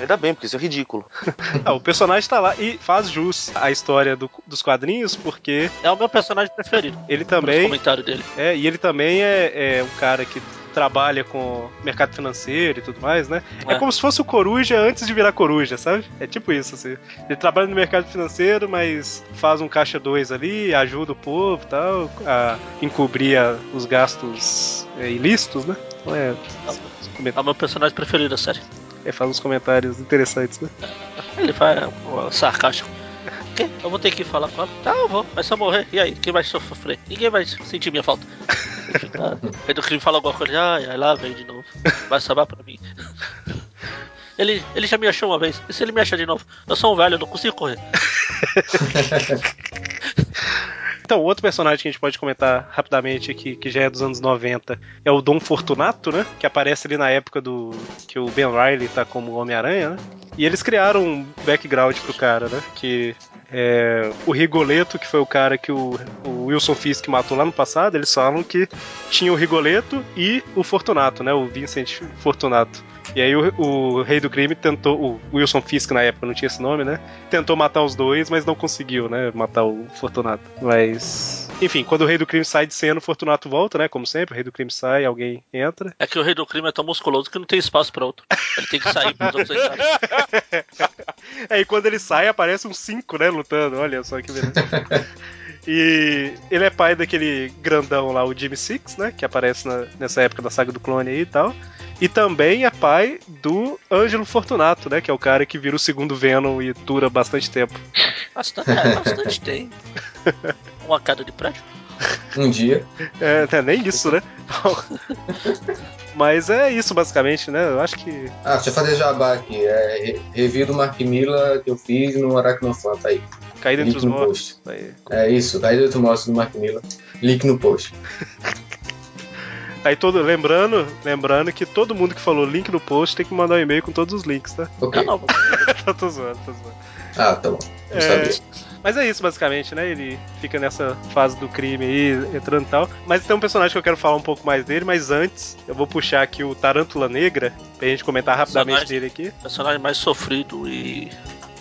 Ainda bem, porque isso é ridículo. Ah, o personagem tá lá e faz jus à história do- dos quadrinhos, porque É o meu personagem preferido. ele também. comentários dele. É, e ele também é, é um cara que trabalha com mercado financeiro e tudo mais, né? É. É. como se fosse o Coruja antes de virar Coruja, sabe? É tipo isso, assim. Ele trabalha no mercado financeiro, mas faz um caixa 2 ali, ajuda o povo e tal, a encobrir a- os gastos é, ilícitos, né? Então é, É o meu personagem preferido da série. é, faz uns comentários interessantes, né? Ele faz ó, sarcástico. Quê? Eu vou ter que falar com ela? Tá, eu vou. Se eu morrer, e aí? Quem vai sofrer? Ninguém vai sentir minha falta. Aí do crime fala alguma coisa, ai, ai, lá vem de novo. Vai sobrar pra mim. Ele, ele já me achou uma vez. E se ele me achar de novo? Eu sou um velho, eu não consigo correr. Então, outro personagem que a gente pode comentar rapidamente aqui, que já é dos anos 90, é o Dom Fortunato, né? Que aparece ali na época do que o Ben Riley tá como Homem-Aranha, né? E eles criaram um background pro cara, né? Que é, o Rigoleto, que foi o cara que o, o Wilson Fisk matou lá no passado, eles falam que tinha o Rigoleto e o Fortunato, né? O Vincent Fortunato. E aí o, o rei do crime tentou, o Wilson Fisk na época não tinha esse nome, né? Tentou matar os dois, mas não conseguiu, né? Matar o Fortunato. Mas. Enfim, quando o rei do crime sai de cena, o Fortunato volta, né? Como sempre, o rei do crime sai, alguém entra. É que o rei do crime é tão musculoso que não tem espaço pra outro. Ele tem que sair pros outros entrarem. É, e quando ele sai, aparece uns cinco, né? Lutando, olha só que beleza. E ele é pai daquele grandão lá, o Jimmy Six, né? Que aparece na- nessa época da saga do clone aí e tal. E também é pai do Ângelo Fortunato, né? Que é o cara que vira o segundo Venom e dura bastante tempo. Bastante, é, bastante tem. Uma queda de prédio. Um dia. É, é nem isso, né? Mas é isso, basicamente, né? Eu acho que. Ah, deixa eu fazer jabá aqui. É review do Mark Miller que eu fiz no Aracnofan, tá aí. Cair entre Link os no mortos. É isso, Caída do Monstro do Mark Miller. Link no post. aí todo. Lembrando, lembrando que todo mundo que falou link no post tem que mandar um e-mail com todos os links, tá? Ok. Ah, não. tô zoando, tô zoando. Ah, tá bom. Não É, sabia. Mas é isso, basicamente, né? Ele fica nessa fase do crime aí, entrando e tal. Mas tem um personagem que eu quero falar um pouco mais dele, mas antes eu vou puxar aqui o Tarântula Negra, pra gente comentar rapidamente Personagem- dele aqui. personagem mais sofrido e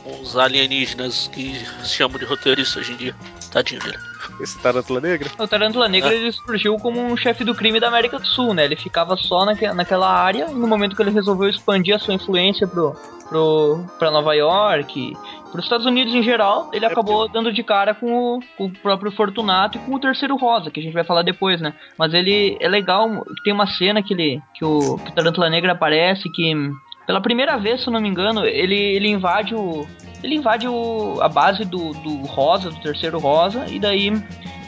com os alienígenas que se chamam de roteiristas hoje em dia. Tadinho dele. Esse Tarântula Negra. O Tarântula Negra Ah. ele surgiu como um chefe do crime da América do Sul, né? Ele ficava só naque, naquela área e no momento que ele resolveu expandir a sua influência pro, pro, pra Nova York, pros Estados Unidos em geral, ele É acabou dando de cara com o, com o próprio Fortunato e com o Terceiro Rosa, que a gente vai falar depois, né? Mas ele é legal, que tem uma cena que, ele, que, o, que o Tarântula Negra aparece que... Pela primeira vez, se eu não me engano, ele, ele invade o. Ele invade o, a base do, do Rosa, do terceiro Rosa, e daí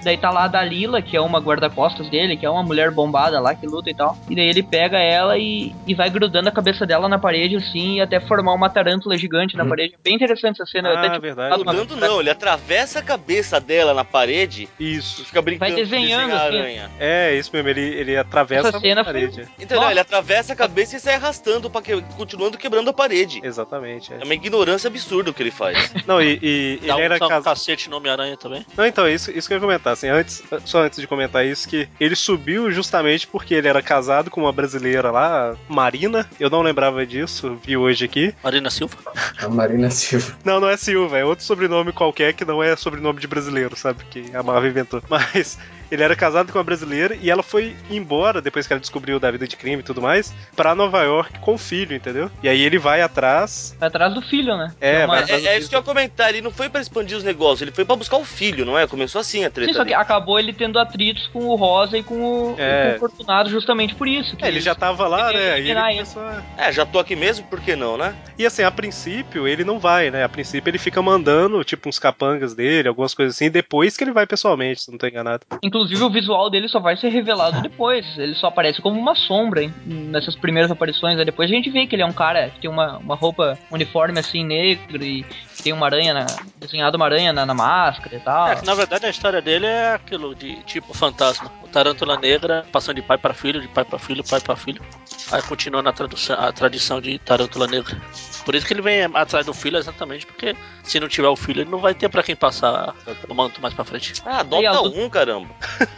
Daí tá lá a Dalila, que é uma guarda-costas dele, que é uma mulher bombada lá que luta e tal. E daí ele pega ela e, e vai grudando a cabeça dela na parede, assim, e até formar uma tarântula gigante na Hum. parede. Bem interessante essa cena. eu até, Ah, tipo, verdade. uma- Mudando não, ele atravessa a cabeça dela na parede e Isso. fica brincando Vai de desenhando, desenhar assim. aranha. É, isso mesmo, ele, ele atravessa Essa cena a parede. Então, não, ele atravessa a cabeça e sai arrastando, pra que... continuando quebrando a parede. Exatamente. É É. uma ignorância absurda o que ele faz. Não, e, e Dá ele um, era um casado. cacete no Homem-Aranha também. Não, então, isso, isso que eu ia comentar. assim, antes, só antes de comentar isso, que ele subiu justamente porque ele era casado com uma brasileira lá, Marina. Eu não lembrava disso, vi hoje aqui. Marina Silva? A Marina Silva. Não, não é Silva, é outro sobrenome qualquer que não é sobrenome de brasileiro, sabe? Que a Marvel inventou. Mas ele era casado com uma brasileira e ela foi embora, depois que ela descobriu da vida de crime e tudo mais, pra Nova York com o filho, entendeu? E aí ele vai atrás. Vai atrás do filho, né? É, uma- vai É, atrás é filho. isso que eu ia comentar. Ele não foi pra expandir os negócios, ele foi pra buscar o filho, não é? Começou assim a treta. Sim, só que acabou ele tendo atritos com o Rosa e com o, É. com o Fortunato justamente por isso. que É, ele já tava lá, né? Ele começou. É, já tô aqui mesmo, por que não, né? E assim, a princípio ele não vai, né? A princípio ele fica mandando, tipo, uns capangas dele, algumas coisas assim, depois que ele vai pessoalmente, se não tô enganado. Inclusive o visual dele só vai ser revelado depois. Ele só aparece como uma sombra hein, nessas primeiras aparições. Aí depois a gente vê que ele é um cara que tem uma, uma roupa uniforme assim negro e que tem uma aranha na, desenhado uma aranha na, na máscara e tal. É, que na verdade a história dele é aquilo de tipo fantasma. O Tarântula Negra passando de pai pra filho, de pai pra filho, pai pra filho. Aí continua na tradução, a tradição de Tarântula Negra. Por isso que ele vem atrás do filho, exatamente porque se não tiver o filho, ele não vai ter pra quem passar o manto mais pra frente. Ah, adota um, caramba.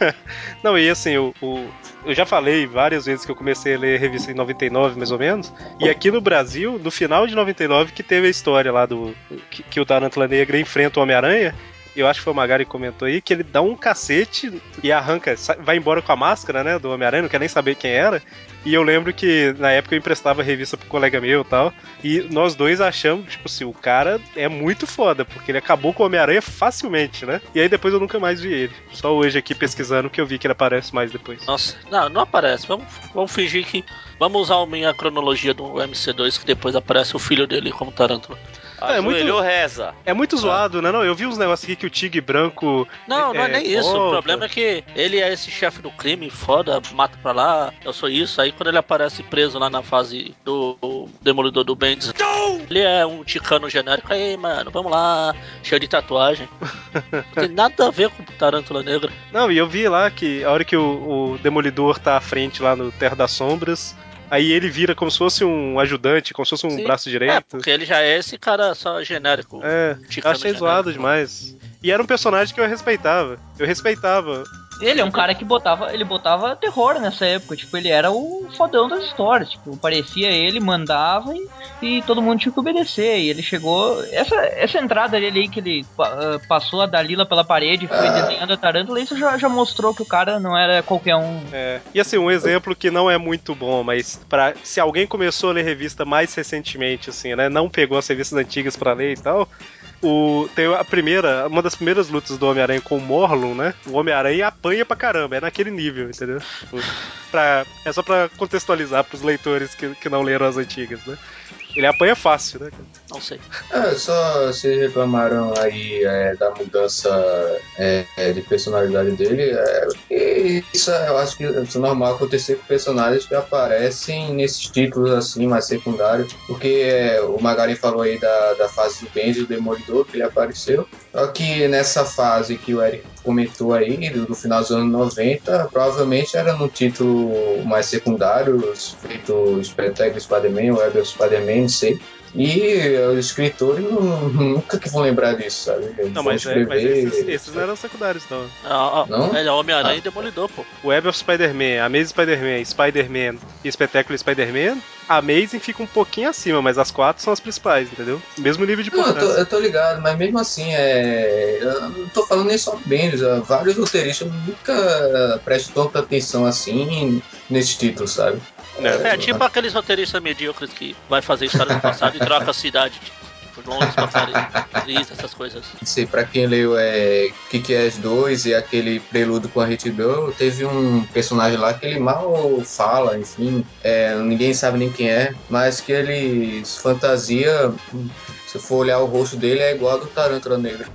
Não, e assim, o, o- eu já falei várias vezes que eu comecei a ler a revista em 99, mais ou menos. E aqui no Brasil, no final de 99, que teve a história lá do. Que, que o Tarântula Negra enfrenta o Homem-Aranha. Eu acho que foi o Magari que comentou aí, que ele dá um cacete e arranca, vai embora com a máscara, né, do Homem-Aranha, não quer nem saber quem era. E eu lembro que na época eu emprestava revista pro colega meu e tal. E nós dois achamos, tipo assim, o cara é muito foda, porque ele acabou com o Homem-Aranha facilmente, né? E aí depois eu nunca mais vi ele. Só hoje aqui pesquisando que eu vi que ele aparece mais depois. Nossa, não, não aparece. Vamos, vamos fingir que. Vamos usar a minha cronologia do MC2, que depois aparece o filho dele como Tarântula. É, muito- Ajoelhou, reza. É muito zoado, né? Não, eu vi uns negócios aqui que o Tigre Branco. Não, não é, É, nem isso. volta. O problema é que ele é esse chefe do crime, foda, mata pra lá, eu sou isso. Aí quando ele aparece preso lá na fase do Demolidor do Bendis, ele é um ticano genérico. Aí, mano, vamos lá, cheio de tatuagem. Não tem nada a ver com Tarântula Negra. Não, e eu vi lá que a hora que o, o Demolidor tá à frente lá no Terra das Sombras. Aí ele vira como se fosse um ajudante, como se fosse um Sim. braço É, direito. porque ele já é esse cara só genérico. É, achei genérico. zoado demais. E era um personagem que eu respeitava. Eu respeitava. Ele é um cara que botava, ele botava terror nessa época, tipo, ele era o fodão das histórias, tipo, parecia ele, mandava e, e todo mundo tinha que obedecer, e ele chegou, essa, essa entrada dele aí que ele ah, passou a Dalila pela parede e foi desenhando a tarântula, isso já, já mostrou que o cara não era qualquer um. É. E assim, um exemplo que não é muito bom, mas para se alguém começou a ler revista mais recentemente, assim, né? Não pegou as revistas antigas pra ler e tal. O, tem a primeira, uma das primeiras lutas do Homem-Aranha com o Morlun, né? O Homem-Aranha apanha pra caramba, é naquele nível, entendeu? Tipo, Pra, é só pra contextualizar pros leitores que, que não leram as antigas, né? Ele apanha fácil, né? cara? Não sei. É, só vocês reclamaram aí é, da mudança é, é, de personalidade dele. É, e isso é- eu acho que é normal acontecer com personagens que aparecem nesses títulos assim, mais secundários. Porque é, o Magari falou aí da, da fase do Benji, do Demolidor, que ele apareceu. Só que nessa fase que o Eric comentou aí, do, do final dos anos 90, provavelmente era no título mais secundário, feito Espetáculo Spider-Man, Web of Spider-Man, não sei. E os escritores nu- nunca que vão lembrar disso, sabe? Eles Não, vão mas, é, mas escrever- esses, esses não eram secundários, não. Ah, ah, Não? Ele é Homem-Aranha Ah. e Demolidor, pô. Web of Spider-Man, Amazing Spider-Man, Spider-Man e Espetáculo Spider-Man, Amazing fica um pouquinho acima, mas as quatro são as principais, entendeu? Mesmo nível de Não, eu tô, importância. eu tô ligado, mas mesmo assim, é... eu não tô falando nem só Bendis, vários roteiristas nunca prestam tanta atenção assim nesses títulos, sabe? É tipo aqueles roteiristas medíocres que vai fazer história do passado e troca a cidade. Tipo, Londres pra Paris, essas coisas. Pra quem leu é, Kick-Ass 2 e aquele prelúdio com a Hit Girl, teve um personagem lá que ele mal fala, enfim, é, ninguém sabe nem quem é, mas que ele fantasia, se for olhar o rosto dele, é igual ao do Tarântula Negra.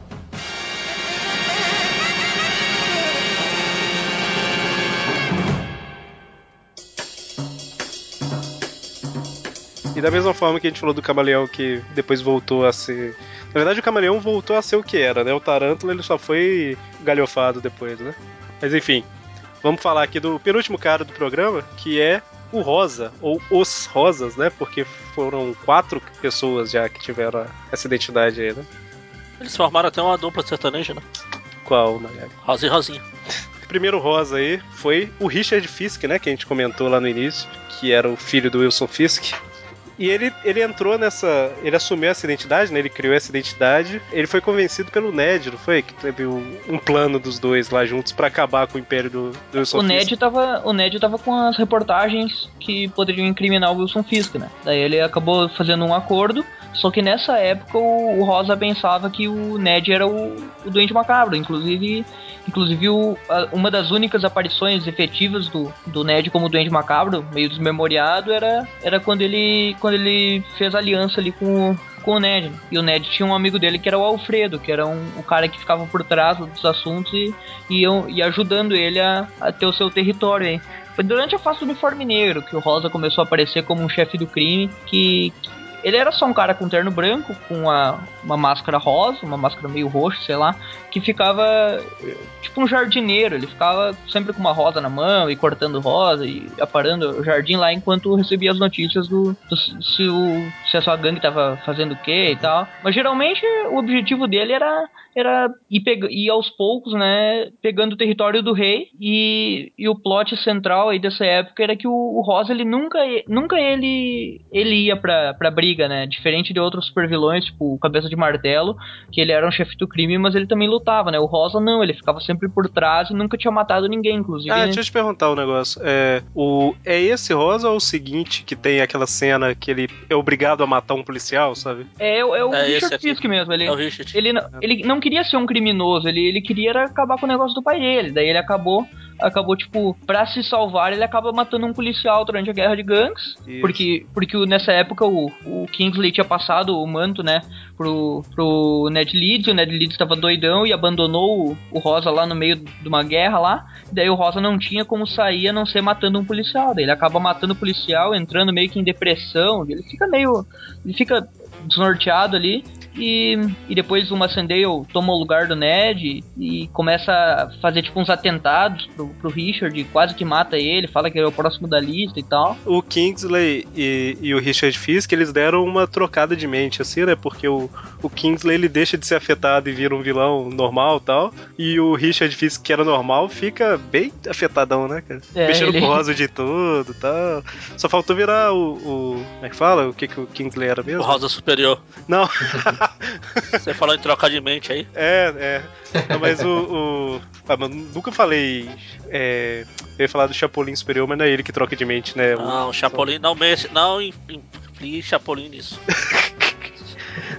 Da mesma forma que a gente falou do Camaleão que depois voltou a ser. Na verdade, o Camaleão voltou a ser o que era, né? O Tarântula ele só foi galhofado depois, né? Mas enfim, vamos falar aqui do penúltimo cara do programa, que é o Rosa, ou os Rosas, né? Porque foram quatro pessoas já que tiveram essa identidade aí, né? Eles formaram até uma dupla sertaneja, né? Qual, Nagari? Rosa e Rosinha. O primeiro rosa aí foi o Richard Fisk, né? Que a gente comentou lá no início, que era o filho do Wilson Fisk. E ele, ele entrou nessa. Ele assumiu essa identidade, né? Ele criou essa identidade. Ele foi convencido pelo Ned, não foi? Que teve um, um plano dos dois lá juntos pra acabar com o império do, do Wilson O Fisk. Ned, tava, o Ned tava com as reportagens que poderiam incriminar o Wilson Fisk, né? Daí ele acabou fazendo um acordo, só que nessa época o, o Rosa pensava que o Ned era o, o Doente Macabro. Inclusive, inclusive o- a- uma das únicas aparições efetivas do, do Ned como Doente Macabro, meio desmemoriado, era, era quando, ele, quando ele fez aliança ali com o com o Ned. E o Ned tinha um amigo dele que era o Alfredo, que era um, o cara que ficava por trás dos assuntos e, e, e ajudando ele a, a ter o seu território aí. Foi durante a face do uniforme negro que o Rosa começou a aparecer como um chefe do crime, que, que ele era só um cara com terno branco, com uma máscara rosa, uma máscara meio roxa, sei lá, que ficava tipo um jardineiro. Ele ficava sempre com uma rosa na mão e cortando rosa e aparando o jardim lá enquanto recebia as notícias do, do se, o, se a sua gangue tava fazendo o que e tal. Mas geralmente o objetivo dele era, era ir, pega, ir aos poucos, né, pegando o território do rei. E, e o plot central aí dessa época era que o, o Rosa ele nunca, nunca ele, ele ia pra, pra briga, né? Diferente de outros supervilões, tipo Cabeça de Martelo, que ele era um chefe do crime, mas ele também lutava, né? O Rosa não, ele ficava sempre por trás e nunca tinha matado ninguém, inclusive. Ah, deixa eu te perguntar um negócio. É, o, é esse rosa ou o seguinte que tem aquela cena que ele é obrigado a matar um policial, sabe? É, é o É esse Richard aqui. Fisk mesmo. Ele, É o Richard. ele, não- ele não queria ser um criminoso, ele, ele queria acabar com o negócio do pai dele. Daí ele acabou, acabou tipo, pra se salvar, ele acaba matando um policial durante a guerra de gangues. Isso. Porque, porque nessa época o, o Kingsley tinha passado o manto, né, pro, pro Ned Leeds, e o Ned Leeds tava doidão e abandonou o, o Rosa lá no meio de uma guerra lá. Daí o Rosa não tinha como sair a não ser matando um policial. Daí ele acaba matando o policial, entrando meio que em depressão. Ele fica meio. Ele fica desnorteado ali. E, e depois o Massendale toma o lugar do Ned e, começa a fazer tipo uns atentados pro, pro Richard, quase que mata ele, fala que ele é o próximo da lista e tal. O Kingsley e, e o Richard Fisk, eles deram uma trocada de mente, assim, né? Porque o, o Kingsley, ele deixa de ser afetado e vira um vilão normal e tal. E o Richard Fisk, que era normal, fica bem afetadão, né, cara? É, Mexendo ele- com rosa de tudo e tal. Só faltou virar o, o... Como é que fala? O que, que o Kingsley era O mesmo? Rosa Superior. Não, Você falou em trocar de mente aí. é, é. Não, mas o... o... Ah, mas nunca falei... É... Eu ia falar do Chapolin Superior, mas não é ele que troca de mente, né? Não, o Chapolin não mexe. Não influi Chapolin nisso.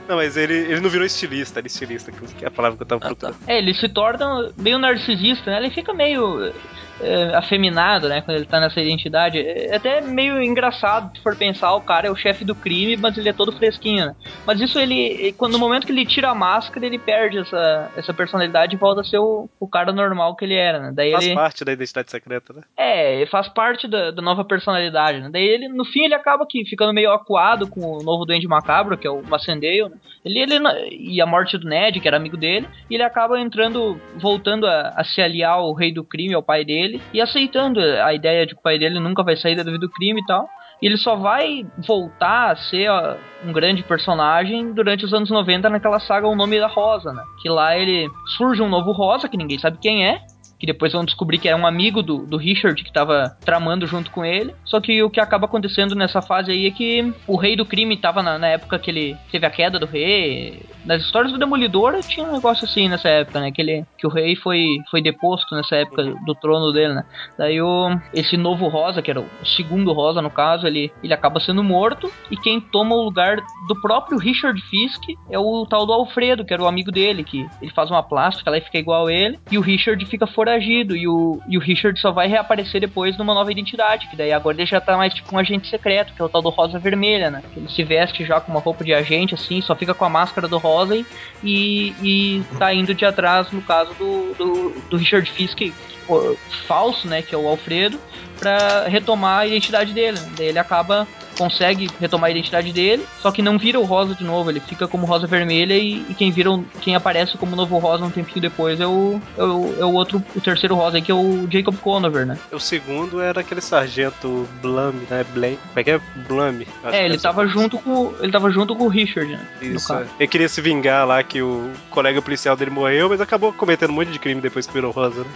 Não, mas ele, ele não virou estilista, ele é estilista, que é a palavra que eu tava Ah, tá. procurando. É, ele se torna meio narcisista, né? Ele fica meio é, afeminado, né? Quando ele tá nessa identidade. É até meio engraçado se for pensar, o cara é o chefe do crime, mas ele é todo fresquinho, né? Mas isso ele, quando no momento que ele tira a máscara, ele perde essa, essa personalidade e volta a ser o, o cara normal que ele era, né? Daí Faz ele. parte da identidade secreta, né? É, ele faz parte da, da nova personalidade, né? Daí ele, no fim, ele acaba que ficando meio acuado com o novo Duende Macabro, que é o Massendale, né? Ele, ele, e a morte do Ned, que era amigo dele, e ele acaba entrando, voltando a, a se aliar ao rei do crime, ao pai dele, e aceitando a ideia de que o pai dele nunca vai sair da vida do crime e tal. E ele só vai voltar a ser ó, um grande personagem durante os anos 90 naquela saga O Nome da Rosa, né? Que lá ele surge um novo Rosa, que ninguém sabe quem é, que depois vão descobrir que era um amigo do, do Richard que tava tramando junto com ele. Só que o que acaba acontecendo nessa fase aí é que o rei do crime tava na, na época que ele teve a queda do rei. Nas histórias do Demolidor tinha um negócio assim nessa época, né? Que, ele, que o rei foi, foi deposto nessa época do trono dele, né? Daí o, esse novo Rosa, que era o segundo Rosa no caso, ele, ele acaba sendo morto. E quem toma o lugar do próprio Richard Fisk é o tal do Alfredo, que era o amigo dele, que ele faz uma plástica lá e fica igual a ele. E o Richard fica foragido. E o, e o Richard só vai reaparecer depois numa nova identidade. Que daí agora ele já tá mais tipo um agente secreto, que é o tal do Rosa Vermelha, né? Ele se veste já com uma roupa de agente, assim, só fica com a máscara do Rosa e, e, tá indo de atrás, no caso do, do, do Richard Fisk, falso, né? Que é o Alfredo, pra retomar a identidade dele. né? Daí ele acaba consegue retomar a identidade dele, só que não vira o Rosa de novo, ele fica como Rosa Vermelha e, e quem vira, quem aparece como novo Rosa um tempinho depois é o, é o, é o outro, o terceiro Rosa aí, que é o Jacob Conover, né? O segundo era aquele sargento Blum, né? Blame. Como é que é? Blum. Acho É, ele essa tava coisa. junto com, ele tava junto com o Richard, né? Isso, é. Ele queria se vingar lá que o colega policial dele morreu, mas acabou cometendo um monte de crime depois que virou rosa, né?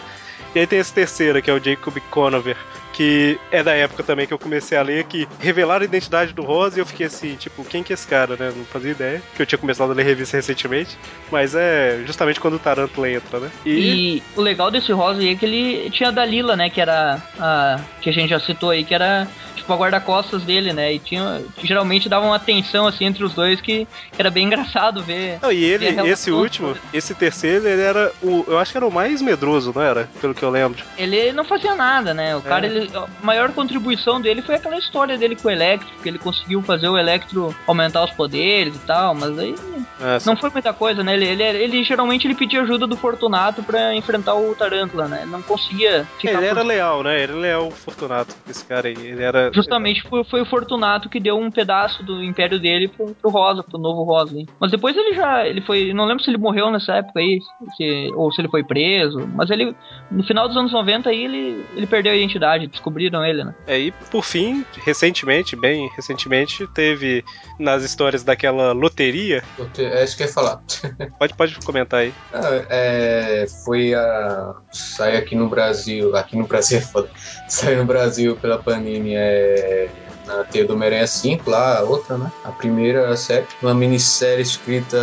E aí tem esse terceiro, que é o Jacob Conover, que é da época também que eu comecei a ler, que revelaram a identidade do Rosa e eu fiquei assim, tipo, quem que é esse cara, né? Não fazia ideia, que eu tinha começado a ler revista recentemente, mas é justamente quando o Tarantula entra, né? E o legal desse Rosa é que ele tinha a Dalila, né? Que era a. que a gente já citou aí, que era tipo a guarda-costas dele, né? E tinha. geralmente dava uma tensão assim entre os dois que, que era bem engraçado ver. Não, e ele, ver esse último, esse terceiro, ele era o. Eu acho que era o mais medroso, não era? Pelo que eu lembro. Ele não fazia nada, né? O cara, É. ele, a maior contribuição dele foi aquela história dele com o Electro, que ele conseguiu fazer o Electro aumentar os poderes e tal, mas aí É, não foi muita coisa, né? Ele, ele, ele geralmente ele pedia ajuda do Fortunato pra enfrentar o Tarântula, né? Ele não conseguia ficar Ele por era leal, né? Ele é leal ao Fortunato, esse cara aí. Ele era. Justamente foi, foi o Fortunato que deu um pedaço do império dele pro, pro Rosa, pro novo Rosa. hein. Mas depois ele já. ele foi. Não lembro se ele morreu nessa época aí, se- ou se ele foi preso. Mas ele. No final dos anos 90 aí ele, ele perdeu a identidade, descobriram ele, né? É, e por fim, recentemente, bem recentemente, teve nas histórias daquela loteria. É isso que eu ia falar. Pode, pode comentar aí. Ah, é, foi a. Saiu aqui no Brasil. Aqui no Brasil é foda. Saiu no Brasil pela Panini é, na Teia do Homem-Aranha 5, lá, a outra, né? A primeira série. Uma minissérie escrita.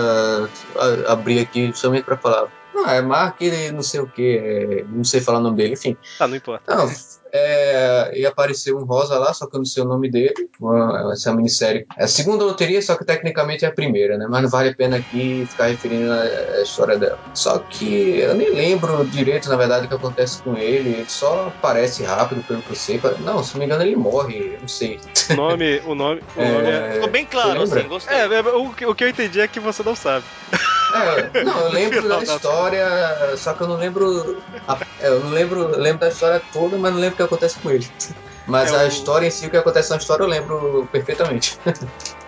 a- Abri aqui justamente pra falar. Ah, é Mark, não sei o que, não sei falar o nome dele, enfim. Ah, não importa. Não, é, e apareceu um rosa lá, só que eu não sei o nome dele. Uma- essa minissérie. É a segunda loteria, só que tecnicamente é a primeira, né? Mas não vale a pena aqui ficar referindo a, a história dela. Só que eu nem lembro direito, na verdade, o que acontece com ele. Ele só aparece rápido, pelo que eu sei. Não, se não me engano, ele morre, eu não sei. O nome. O nome, o É, nome é... Ficou bem claro, assim, gostei. É, o, que- o que eu entendi é que você não sabe. É, não, eu lembro da história, só que eu não lembro. a- é, eu não lembro, eu lembro da história toda, mas não lembro o que acontece com ele. Mas É a o- história em si, o que acontece na história, eu lembro perfeitamente.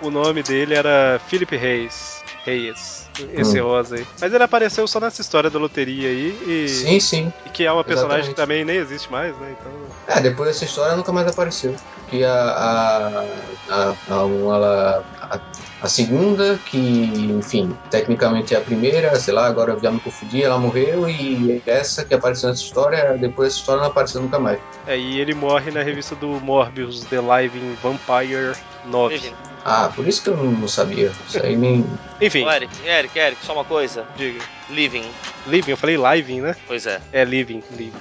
O nome dele era Philip Reis. Reyes. Esse Hum. rosa aí. Mas ele apareceu só nessa história da loteria aí. E, Sim, sim. e que é uma personagem Exatamente. que também nem existe mais, né? Então. É, depois dessa história nunca mais apareceu. Que a. A, a, a, ela- a, a segunda, que, enfim, tecnicamente é a primeira, sei lá, agora eu já me confundi, ela morreu, e essa que apareceu nessa história, depois dessa história não apareceu nunca mais. É, e ele morre na revista do Morbius, The Living Vampire 9. Ah, por isso que eu não sabia. Isso aí nem. Enfim, Ô, Eric, Eric, Eric, só uma coisa. diga. Living. Living, eu falei Living, né? Pois é. É Living, Living.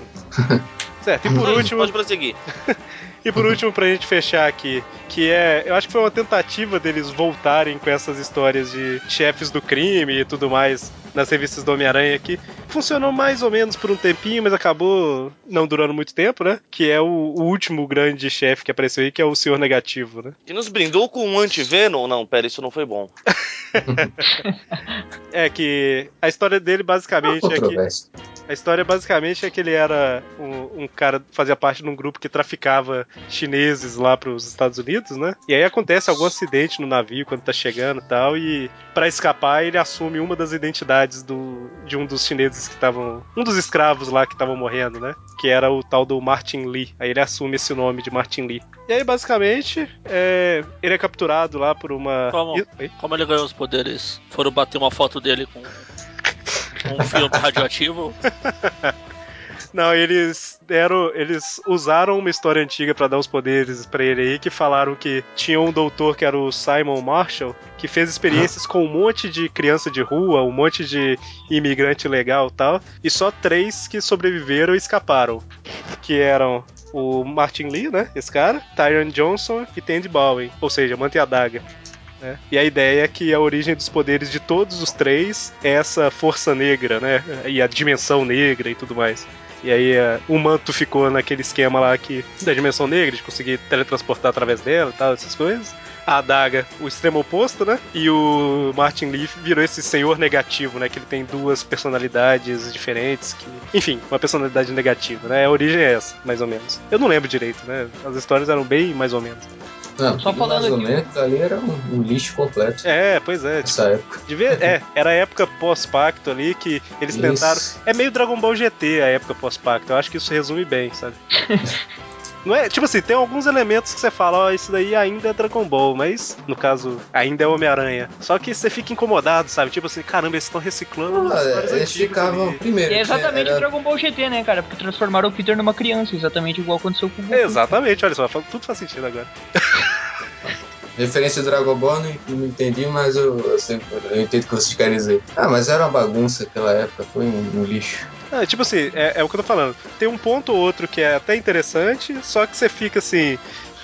certo, e por último, Pode prosseguir. E por último, pra gente fechar aqui, que é. Eu acho que foi uma tentativa deles voltarem com essas histórias de chefes do crime e tudo mais nas revistas do Homem-Aranha que funcionou mais ou menos por um tempinho, mas acabou não durando muito tempo, né? Que é o, o último grande chefe que apareceu aí, que é o Senhor Negativo, né? E nos brindou com um anti-Venom? Não, pera, isso não foi bom. É que a história dele basicamente é que. A história basicamente é que ele era um, um cara fazia parte de um grupo que traficava chineses lá para os Estados Unidos, né? E aí acontece algum acidente no navio quando tá chegando e tal, e para escapar ele assume uma das identidades do, de um dos chineses que estavam, um dos escravos lá que estavam morrendo, né? Que era o tal do Martin Lee. Aí ele assume esse nome de Martin Lee. E aí basicamente é, ele é capturado lá por uma. Como? Como ele ganhou os poderes? Foram bater uma foto dele com com um filme radioativo. Não, eles deram, eles usaram uma história antiga pra dar os poderes pra ele aí, que falaram que tinha um doutor que era o Simon Marshall, que fez experiências com um monte de criança de rua, um monte de imigrante legal, e tal, e só três que sobreviveram e escaparam, que eram o Martin Lee, né, esse cara, Tyron Johnson e Tandy Bowen, ou seja, Manta e a Daga. né? E a ideia é que a origem dos poderes de todos os três é essa força negra, né? E a dimensão negra e tudo mais. E aí eh, o manto ficou naquele esquema lá que da dimensão negra, de conseguir teletransportar através dela e tal, essas coisas. A adaga, o extremo oposto, né? E o Martin Lee virou esse senhor negativo, né? Que ele tem duas personalidades diferentes. Que... Enfim, uma personalidade negativa, né? A origem é essa, mais ou menos. Eu não lembro direito, né? As histórias eram bem mais ou menos. Não, Só falando mais ou aqui. menos, ali era um, um lixo completo É, pois é. Tipo, nessa época. devia, é, era a época pós-pacto ali que eles Isso. tentaram. É meio Dragon Ball GT a época pós-pacto. Eu acho que isso resume bem, sabe? Não é, tipo assim, tem alguns elementos que você fala, ó, isso daí ainda é Dragon Ball, mas no caso, ainda é Homem-Aranha. Só que você fica incomodado, sabe? Tipo assim, caramba, eles estão reciclando as Ah, histórias eles ficavam. ali. Primeiro, E é exatamente era- Dragon Ball GT, né, cara? Porque transformaram o Peter numa criança, exatamente igual aconteceu com o Goku. Exatamente, olha só, tudo faz sentido agora. Referência do Dragon Ball, não, não entendi, mas eu, eu, sei- eu entendo o que vocês querem dizer. Ah, mas era uma bagunça aquela época, foi um, um lixo. É, tipo assim, é, é o que eu tô falando. Tem um ponto ou outro que é até interessante, só que você fica assim.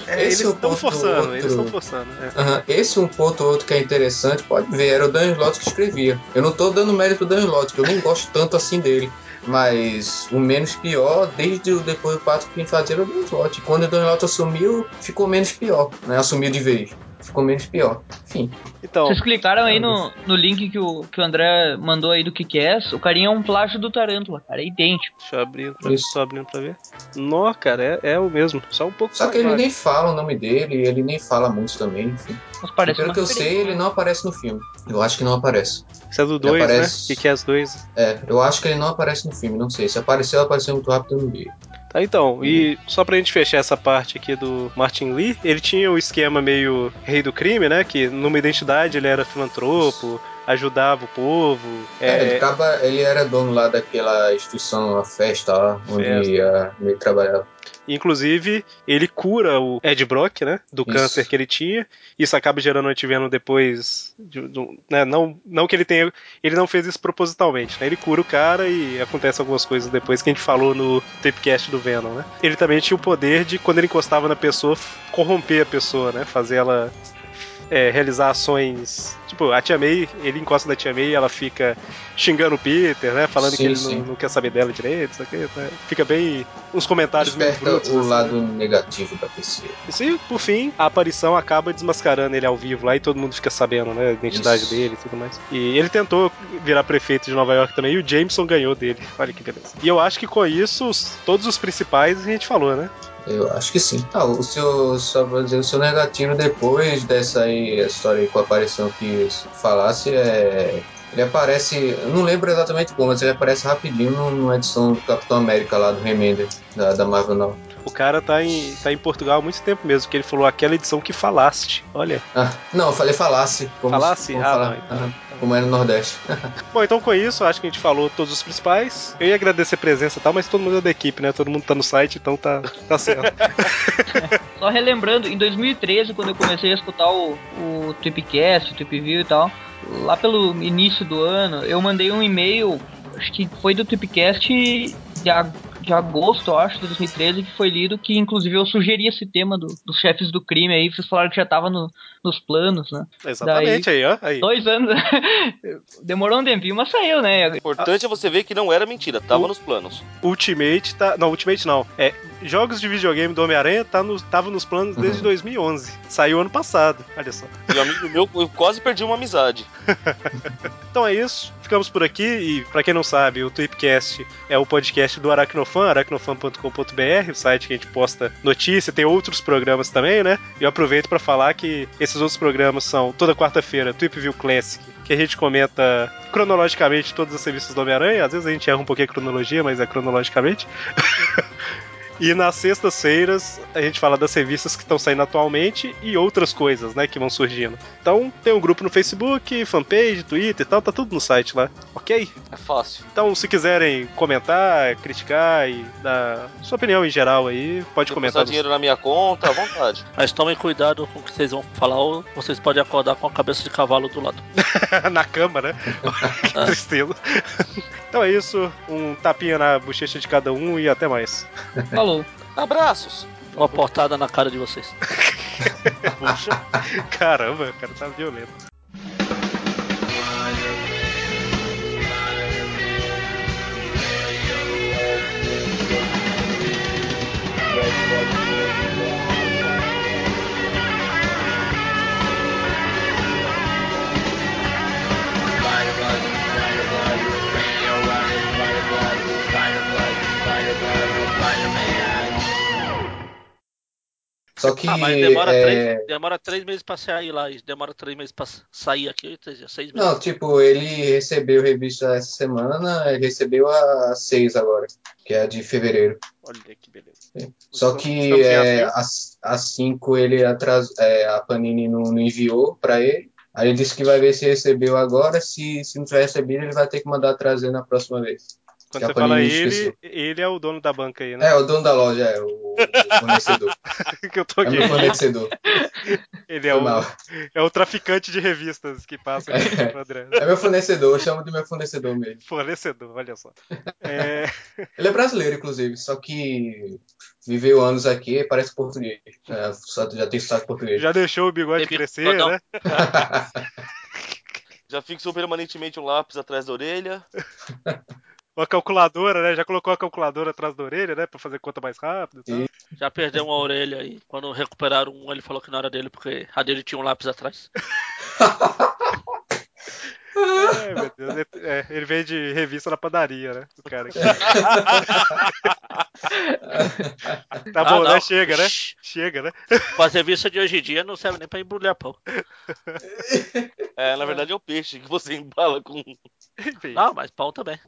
é, Esse eles é estão ponto forçando, outro. eles estão forçando. é. Aham, Esse um ponto ou outro que é interessante, pode ver, era o Dan Slott que escrevia. Eu não tô dando mérito do Dan Slott, que eu nem gosto tanto assim dele. Mas o menos pior, desde o depois do 4 que fazia era o Dan Slott. Quando o Dan Slott assumiu, ficou menos pior, né? Assumiu de vez. Ficou menos pior. Enfim. Então, Vocês clicaram aí no, no link que o, que o André mandou aí do que que é? O carinha é um plágio do Tarântula, cara, é idêntico. deixa eu abrir, pra, Isso. só abrindo pra ver. Nó, cara, é, é o mesmo, só um pouco Só que ele baixo. nem fala o nome dele, ele nem fala muito também, enfim. Mas parece Pelo que eu sei, ele né? não aparece no filme. Eu acho que não aparece. Isso é do 2, né? aparece- O que, que é as dois? É, eu acho que ele não aparece no filme, não sei. Se apareceu, apareceu muito rápido no meio. Tá, então, e só pra gente fechar essa parte aqui do Martin Lee, ele tinha o esquema meio rei do crime, né? Que numa identidade ele era filantropo, ajudava o povo. É, ele, É, acaba, ele era dono lá daquela instituição, a festa lá, onde Festa. ia, ele trabalhava. Inclusive, ele cura o Ed Brock, né? Do Isso. câncer que ele tinha. Isso acaba gerando um antiveno depois. De, de né, não, não que ele tenha. Ele não fez isso propositalmente, né? Ele cura o cara e acontece algumas coisas depois que a gente falou no tapecast do Venom, né? Ele também tinha o poder de, quando ele encostava na pessoa, corromper a pessoa, né? Fazer ela. É, realizar ações. Tipo, a Tia May, ele encosta da Tia May e ela fica xingando o Peter, né? Falando Sim, que ele não, não quer saber dela direito, aqui, né? Fica bem. uns comentários meio brutos. o assim, lado né? negativo da pessoa. E, por fim, a aparição acaba desmascarando ele ao vivo lá e todo mundo fica sabendo, né? A identidade Isso. dele e tudo mais. E ele tentou virar prefeito de Nova York também e o Jameson ganhou dele. Olha que beleza. E eu acho que com isso, os- todos os principais a gente falou, né? Eu acho que sim. Ah, o seu, só vou dizer, o seu negativo depois dessa aí, a história aí com a aparição que falasse é. Ele aparece, eu não lembro exatamente como, mas ele aparece rapidinho numa edição do Capitão América lá do Remender, da, da Marvel não. O cara tá em, tá em Portugal há muito tempo mesmo, que ele falou aquela edição que falaste. Olha. Ah, não, eu falei falasse. Como, Falasse? Como, Ah, falar- não, então. Como é no Nordeste. Bom, então com isso, acho que a gente falou todos os principais. Eu ia agradecer a presença e tal, mas todo mundo é da equipe, né? Todo mundo tá no site, então tá, tá certo. Só relembrando, em 2013, quando eu comecei a escutar o, o Tripcast, o Tripview e tal, lá pelo início do ano, eu mandei um e-mail, acho que foi do Tripcast de, de agosto, eu acho, de 2013, que foi lido, que inclusive eu sugeri esse tema do- dos chefes do crime aí, vocês falaram que já tava no- nos planos, né? Exatamente aí, ó. Aí. Dois anos. Demorou um tempinho, mas saiu, né? O importante é você ver que não era mentira, tava O- nos planos. Ultimate tá. Não, Ultimate não. É, jogos de videogame do Homem-Aranha tá no, tava nos planos desde 2011. Saiu ano passado. Olha só. E amigo meu, eu quase perdi uma amizade. Então é isso. Ficamos por aqui. E pra quem não sabe, o Tweepcast é o podcast do Aracnofan, aracnofan.com.br, o site que a gente posta notícia. Tem outros programas também, né? E eu aproveito pra falar que esses outros programas são toda quarta-feira, Tweep View Classic, que a gente comenta cronologicamente todas as revistas do Homem-Aranha. Às vezes a gente erra um pouquinho a cronologia, mas é cronologicamente. E nas sextas-feiras a gente fala das revistas que estão saindo atualmente e outras coisas, né, que vão surgindo. Então tem um grupo no Facebook, fanpage, Twitter e tal, tá tudo no site lá, ok? É fácil. Então se quiserem comentar, criticar e dar sua opinião em geral aí, pode Depositar comentar. dinheiro na minha conta, à vontade. Mas tomem cuidado com o que vocês vão falar, ou vocês podem acordar com a cabeça de cavalo do lado. na cama, né? que tristeza. então é isso, um tapinha na bochecha de cada um e até mais. Falou. Abraços! Uma portada na cara de vocês. Puxa. Caramba, o cara tá violento. Só que Ah, mas demora, é, três, demora três meses pra sair lá. e Demora três meses pra sair aqui. Seis meses. Não, tipo, ele recebeu revista essa semana, ele recebeu a 6 agora, que é a de fevereiro. Olha que beleza. Só que é, a 5 ele atras, é, a Panini não, não enviou pra ele. Aí ele disse que vai ver se recebeu agora. Se, se não tiver recebido, ele vai ter que mandar trazer na próxima vez. Quando você fala ele, esqueceu. ele é o dono da banca aí, né? É, o dono da loja, é, o, o fornecedor. que eu tô É aqui. meu fornecedor. Ele é o, é o traficante de revistas que passa aqui pro André. É meu fornecedor, eu chamo de meu fornecedor mesmo. Fornecedor, olha só. É, Ele é brasileiro, inclusive, só que viveu anos aqui e parece português. É, só- já tem sotaque português. já deixou o bigode crescer, bigodão. né? Já fixou permanentemente um lápis atrás da orelha. Uma calculadora, né? Já colocou a calculadora atrás da orelha, né? Pra fazer conta mais rápido e. Já perdeu uma orelha aí. Quando recuperaram um, ele falou que não era dele, porque a dele tinha um lápis atrás. É, meu Deus. Ele- é, ele vende revista na padaria, né? O cara. tá Ah, bom, não. né? Chega, né? Chega, né? Com as revistas de hoje em dia não serve nem pra embrulhar pão. É, na verdade é o peixe que você embala com. Enfim. Não, mas pão também.